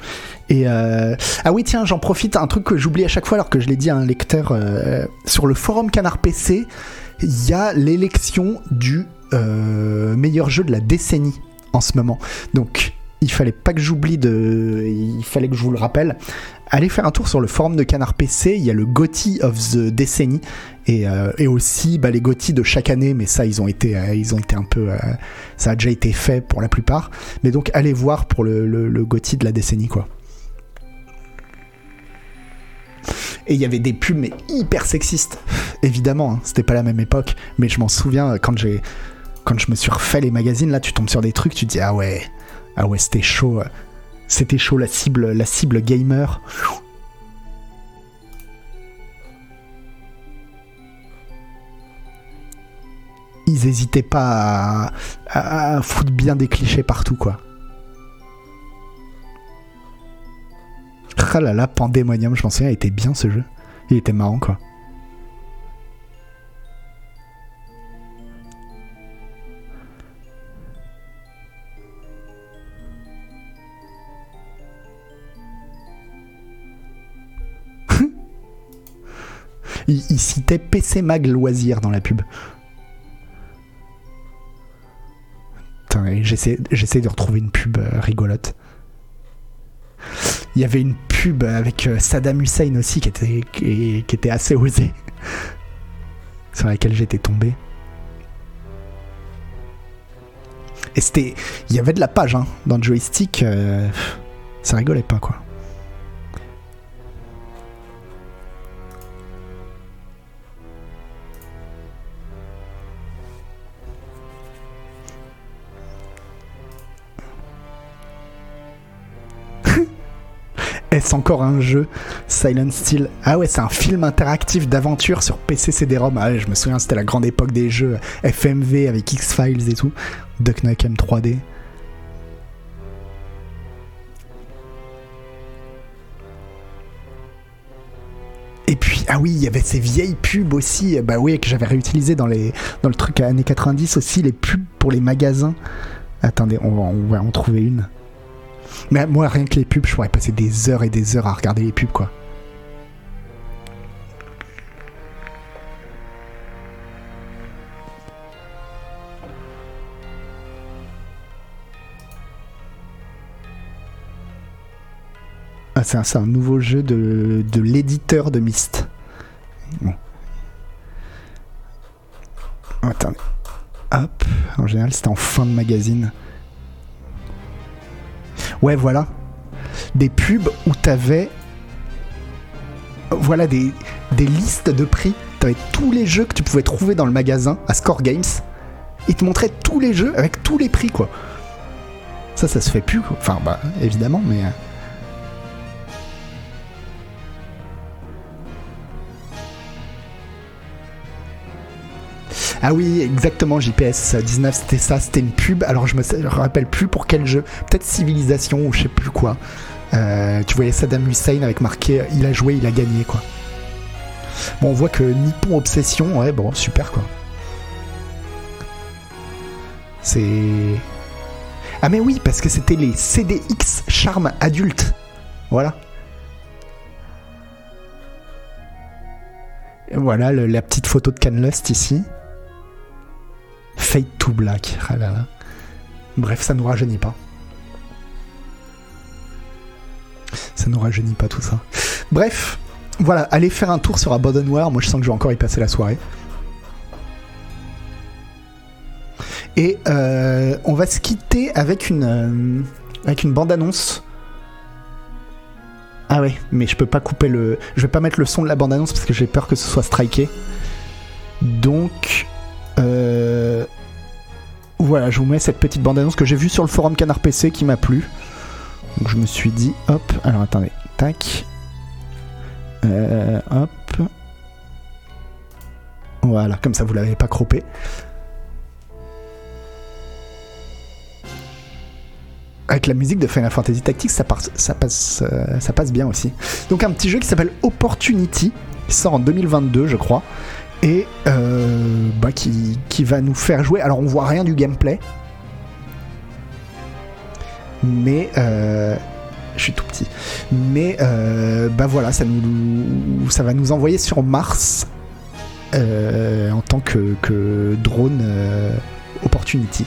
Et euh, ah oui tiens, j'en profite un truc que j'oublie à chaque fois alors que je l'ai dit à un lecteur euh, sur le forum Canard PC, il y a l'élection du meilleur jeu de la décennie en ce moment. Donc il fallait pas que j'oublie de, il fallait que je vous le rappelle. Allez faire un tour sur le forum de Canard PC, il y a le GOTY of the Décennie et, euh, et aussi bah, les GOTY de chaque année, mais ça ils ont été, euh, ils ont été un peu, euh, ça a déjà été fait pour la plupart. Mais donc allez voir pour le, le, de la décennie quoi. Et il y avait des pubs mais hyper sexistes, évidemment. Hein, C'était pas la même époque, mais je m'en souviens quand j'ai, quand je me suis refait les magazines là, tu tombes sur des trucs, tu te dis ah ouais ah ouais, c'était chaud. C'était chaud la cible, la cible gamer. Ils hésitaient pas à, foutre bien des clichés partout, quoi. Ah là là, Pandemonium, je souviens, il était bien ce jeu. Il était marrant, quoi. Il, citait PC Mag Loisir dans la pub. J'essaie de retrouver une pub euh, rigolote. Il y avait une pub avec euh, Saddam Hussein aussi qui était, qui, était assez osée, sur laquelle j'étais tombé. Et c'était. Il y avait de la page hein, dans le joystick. Euh, ça rigolait pas quoi. Est-ce encore un jeu? Silent Steel Ah ouais, c'est un film interactif d'aventure sur PC CD-ROM. Ah ouais, je me souviens, c'était la grande époque des jeux FMV avec X-Files et tout. Duck Nukem 3D. Et puis, ah oui, il y avait ces vieilles pubs aussi, bah oui, que j'avais réutilisé dans, le truc années 90 aussi, les pubs pour les magasins. Attendez, on va, on va en trouver une. Mais moi, rien que les pubs, je pourrais passer des heures et des heures à regarder les pubs, quoi. Ah, c'est un, nouveau jeu de, de l'éditeur de Myst. Bon. Attendez. Hop. En général, c'était en fin de magazine. Ouais, voilà. Des pubs où t'avais. Voilà, des, des listes de prix. T'avais tous les jeux que tu pouvais trouver dans le magasin à Score Games. Ils te montraient tous les jeux avec tous les prix, quoi. Ça, ça se fait plus. Enfin, bah, évidemment, mais. Ah oui, exactement, JPS 19, c'était ça, c'était une pub. Alors je me, rappelle plus pour quel jeu, peut-être Civilisation ou je sais plus quoi. Euh, tu voyais Saddam Hussein avec marqué il a joué, il a gagné quoi. Bon, on voit que Nippon Obsession, ouais, bon, super quoi. C'est. Ah, mais oui, parce que c'était les CDX Charme Adulte. Voilà. Et voilà la petite photo de Canlust ici. To Black. Ah. Bref, ça nous rajeunit pas. Ça nous rajeunit pas tout ça. Bref, voilà, allez faire un tour sur Abandonware. Moi, je sens que je vais encore y passer la soirée. Et euh, on va se quitter avec une, euh, avec une bande-annonce. Ah ouais, mais je peux pas couper le. Je vais pas mettre le son de la bande-annonce parce que j'ai peur que ce soit striké. Donc. Euh, voilà, je vous mets cette petite bande-annonce que j'ai vue sur le forum Canard PC qui m'a plu. Donc je me suis dit, hop, alors attendez, tac. Euh, hop. Voilà, comme ça vous l'avez pas croppé. Avec la musique de Final Fantasy Tactics, ça, part- ça, passe, euh, ça passe bien aussi. Donc un petit jeu qui s'appelle Opportunity, qui sort en 2022 je crois et euh, bah, qui, va nous faire jouer. Alors on voit rien du gameplay, mais euh, je suis tout petit. Mais euh, bah voilà, ça nous, ça va nous envoyer sur Mars euh, en tant que, drone Opportunity.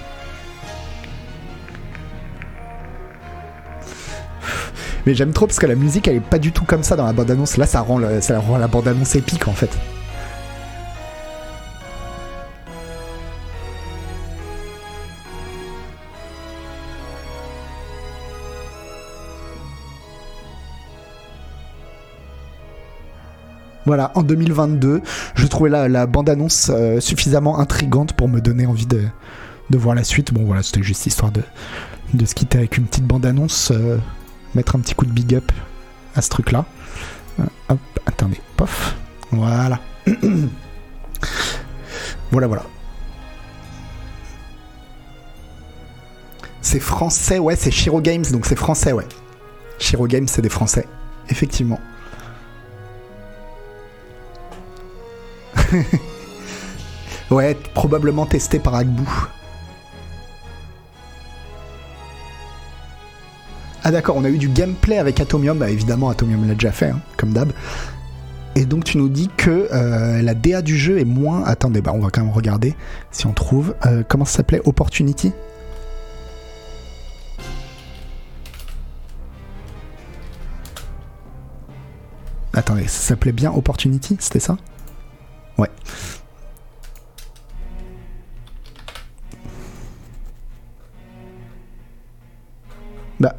Mais j'aime trop parce que la musique elle est pas du tout comme ça dans la bande annonce. Là ça rend, le- ça rend la bande annonce épique en fait. Voilà, en 2022, je trouvais la, bande-annonce euh, suffisamment intrigante pour me donner envie de, de voir la suite. Bon voilà, c'était juste histoire de, de se quitter avec une petite bande-annonce, euh, mettre un petit coup de big up à ce truc-là. Euh, hop, attendez, pof, voilà. voilà, voilà. C'est français, ouais, c'est Shiro Games, donc c'est français, ouais. Shiro Games, c'est des français, effectivement. ouais, probablement testé par Agbu. Ah d'accord, on a eu du gameplay avec Atomium, bah évidemment Atomium l'a déjà fait, hein, comme d'hab. Et donc tu nous dis que euh, la DA du jeu est moins... Attendez, bah on va quand même regarder si on trouve. Euh, comment ça s'appelait? Opportunity? Attendez, ça s'appelait bien Opportunity, c'était ça? Ouais. Bah.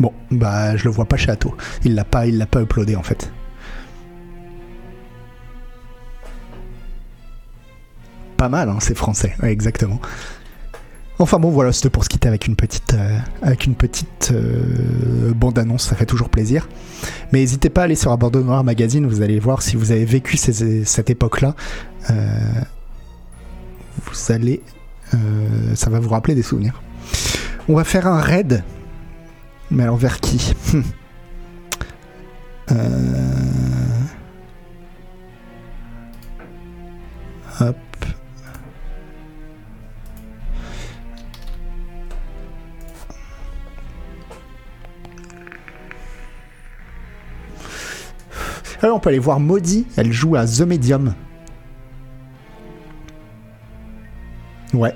Bon, bah je le vois pas chez Atto. Il l'a pas, il l'a pas uploadé en fait. Pas mal, hein, c'est français, exactement. Enfin bon, voilà, c'était pour se quitter avec une petite, euh, avec une petite euh, bande-annonce, ça fait toujours plaisir. Mais n'hésitez pas à aller sur Abandon Noir Magazine, vous allez voir si vous avez vécu cette époque-là. euh, vous allez. ça va vous rappeler des souvenirs. On va faire un raid. Mais alors vers qui? Hop. Alors on peut aller voir Maudie, elle joue à The Medium. Ouais.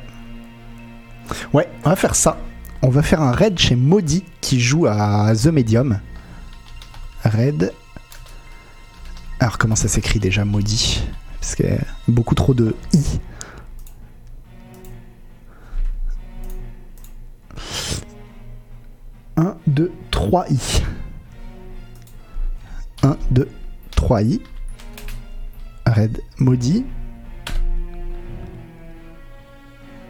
Ouais, on va faire ça. On va faire un raid chez Maudie qui joue à The Medium. Raid. Alors comment ça s'écrit déjà maudit? Parce qu'il y a beaucoup trop de i. Un, deux, trois i. 1, 2, 3 i. Red maudit.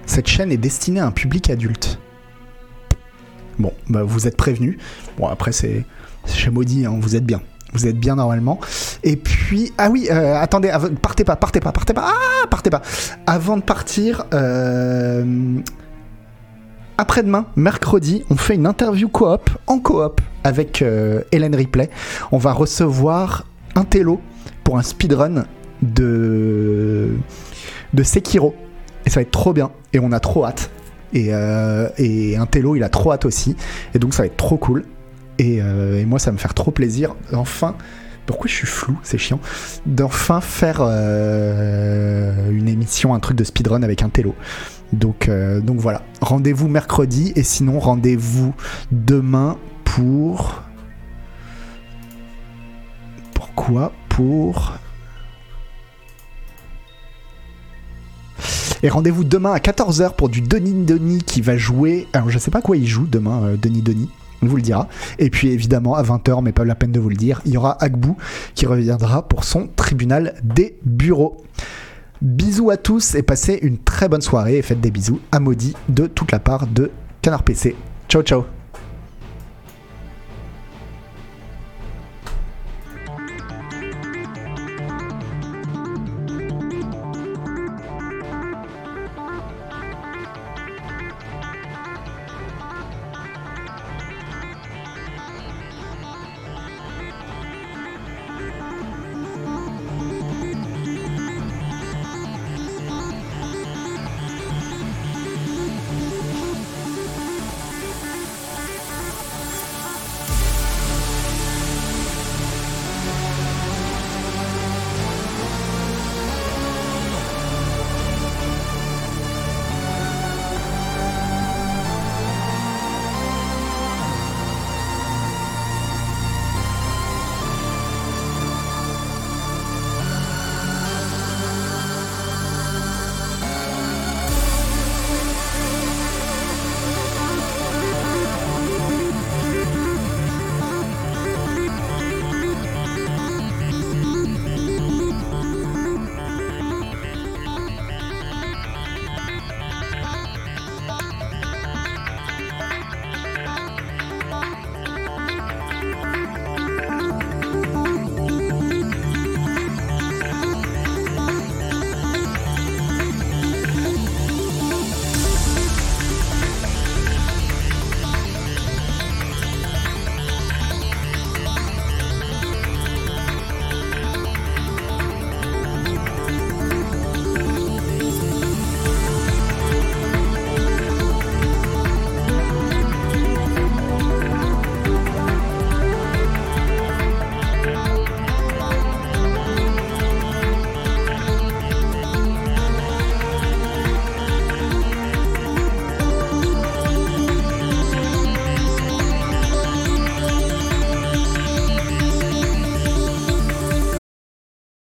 Cette chaîne est destinée à un public adulte. Bon, bah vous êtes prévenus. Bon, après, c'est chez Maudit, hein, vous êtes bien. Vous êtes bien normalement. Et puis, ah oui, euh, attendez, partez pas, partez pas, partez pas. Ah, partez pas. Avant de partir, euh, après-demain, mercredi, on fait une interview coop, en coop, avec euh, Hélène Ripley. On va recevoir un télo pour un speedrun de, de Sekiro. Et ça va être trop bien. Et on a trop hâte. Et, euh, un télo, il a trop hâte aussi. Et donc ça va être trop cool. Et, euh, moi, ça va me faire trop plaisir d'enfin. Pourquoi je suis flou C'est chiant. D'enfin faire euh, une émission, un truc de speedrun avec un télo. Donc, euh, donc voilà. Rendez-vous mercredi. Et sinon, rendez-vous demain pour. Pourquoi Pour. Et rendez-vous demain à 14h pour du Denis Denis qui va jouer. Alors je sais pas quoi il joue demain, euh, Denis Denis. On vous le dira. Et puis évidemment à 20h, mais pas la peine de vous le dire, il y aura Agbou qui reviendra pour son tribunal des bureaux. Bisous à tous et passez une très bonne soirée et faites des bisous à Maudit de toute la part de Canard PC. Ciao ciao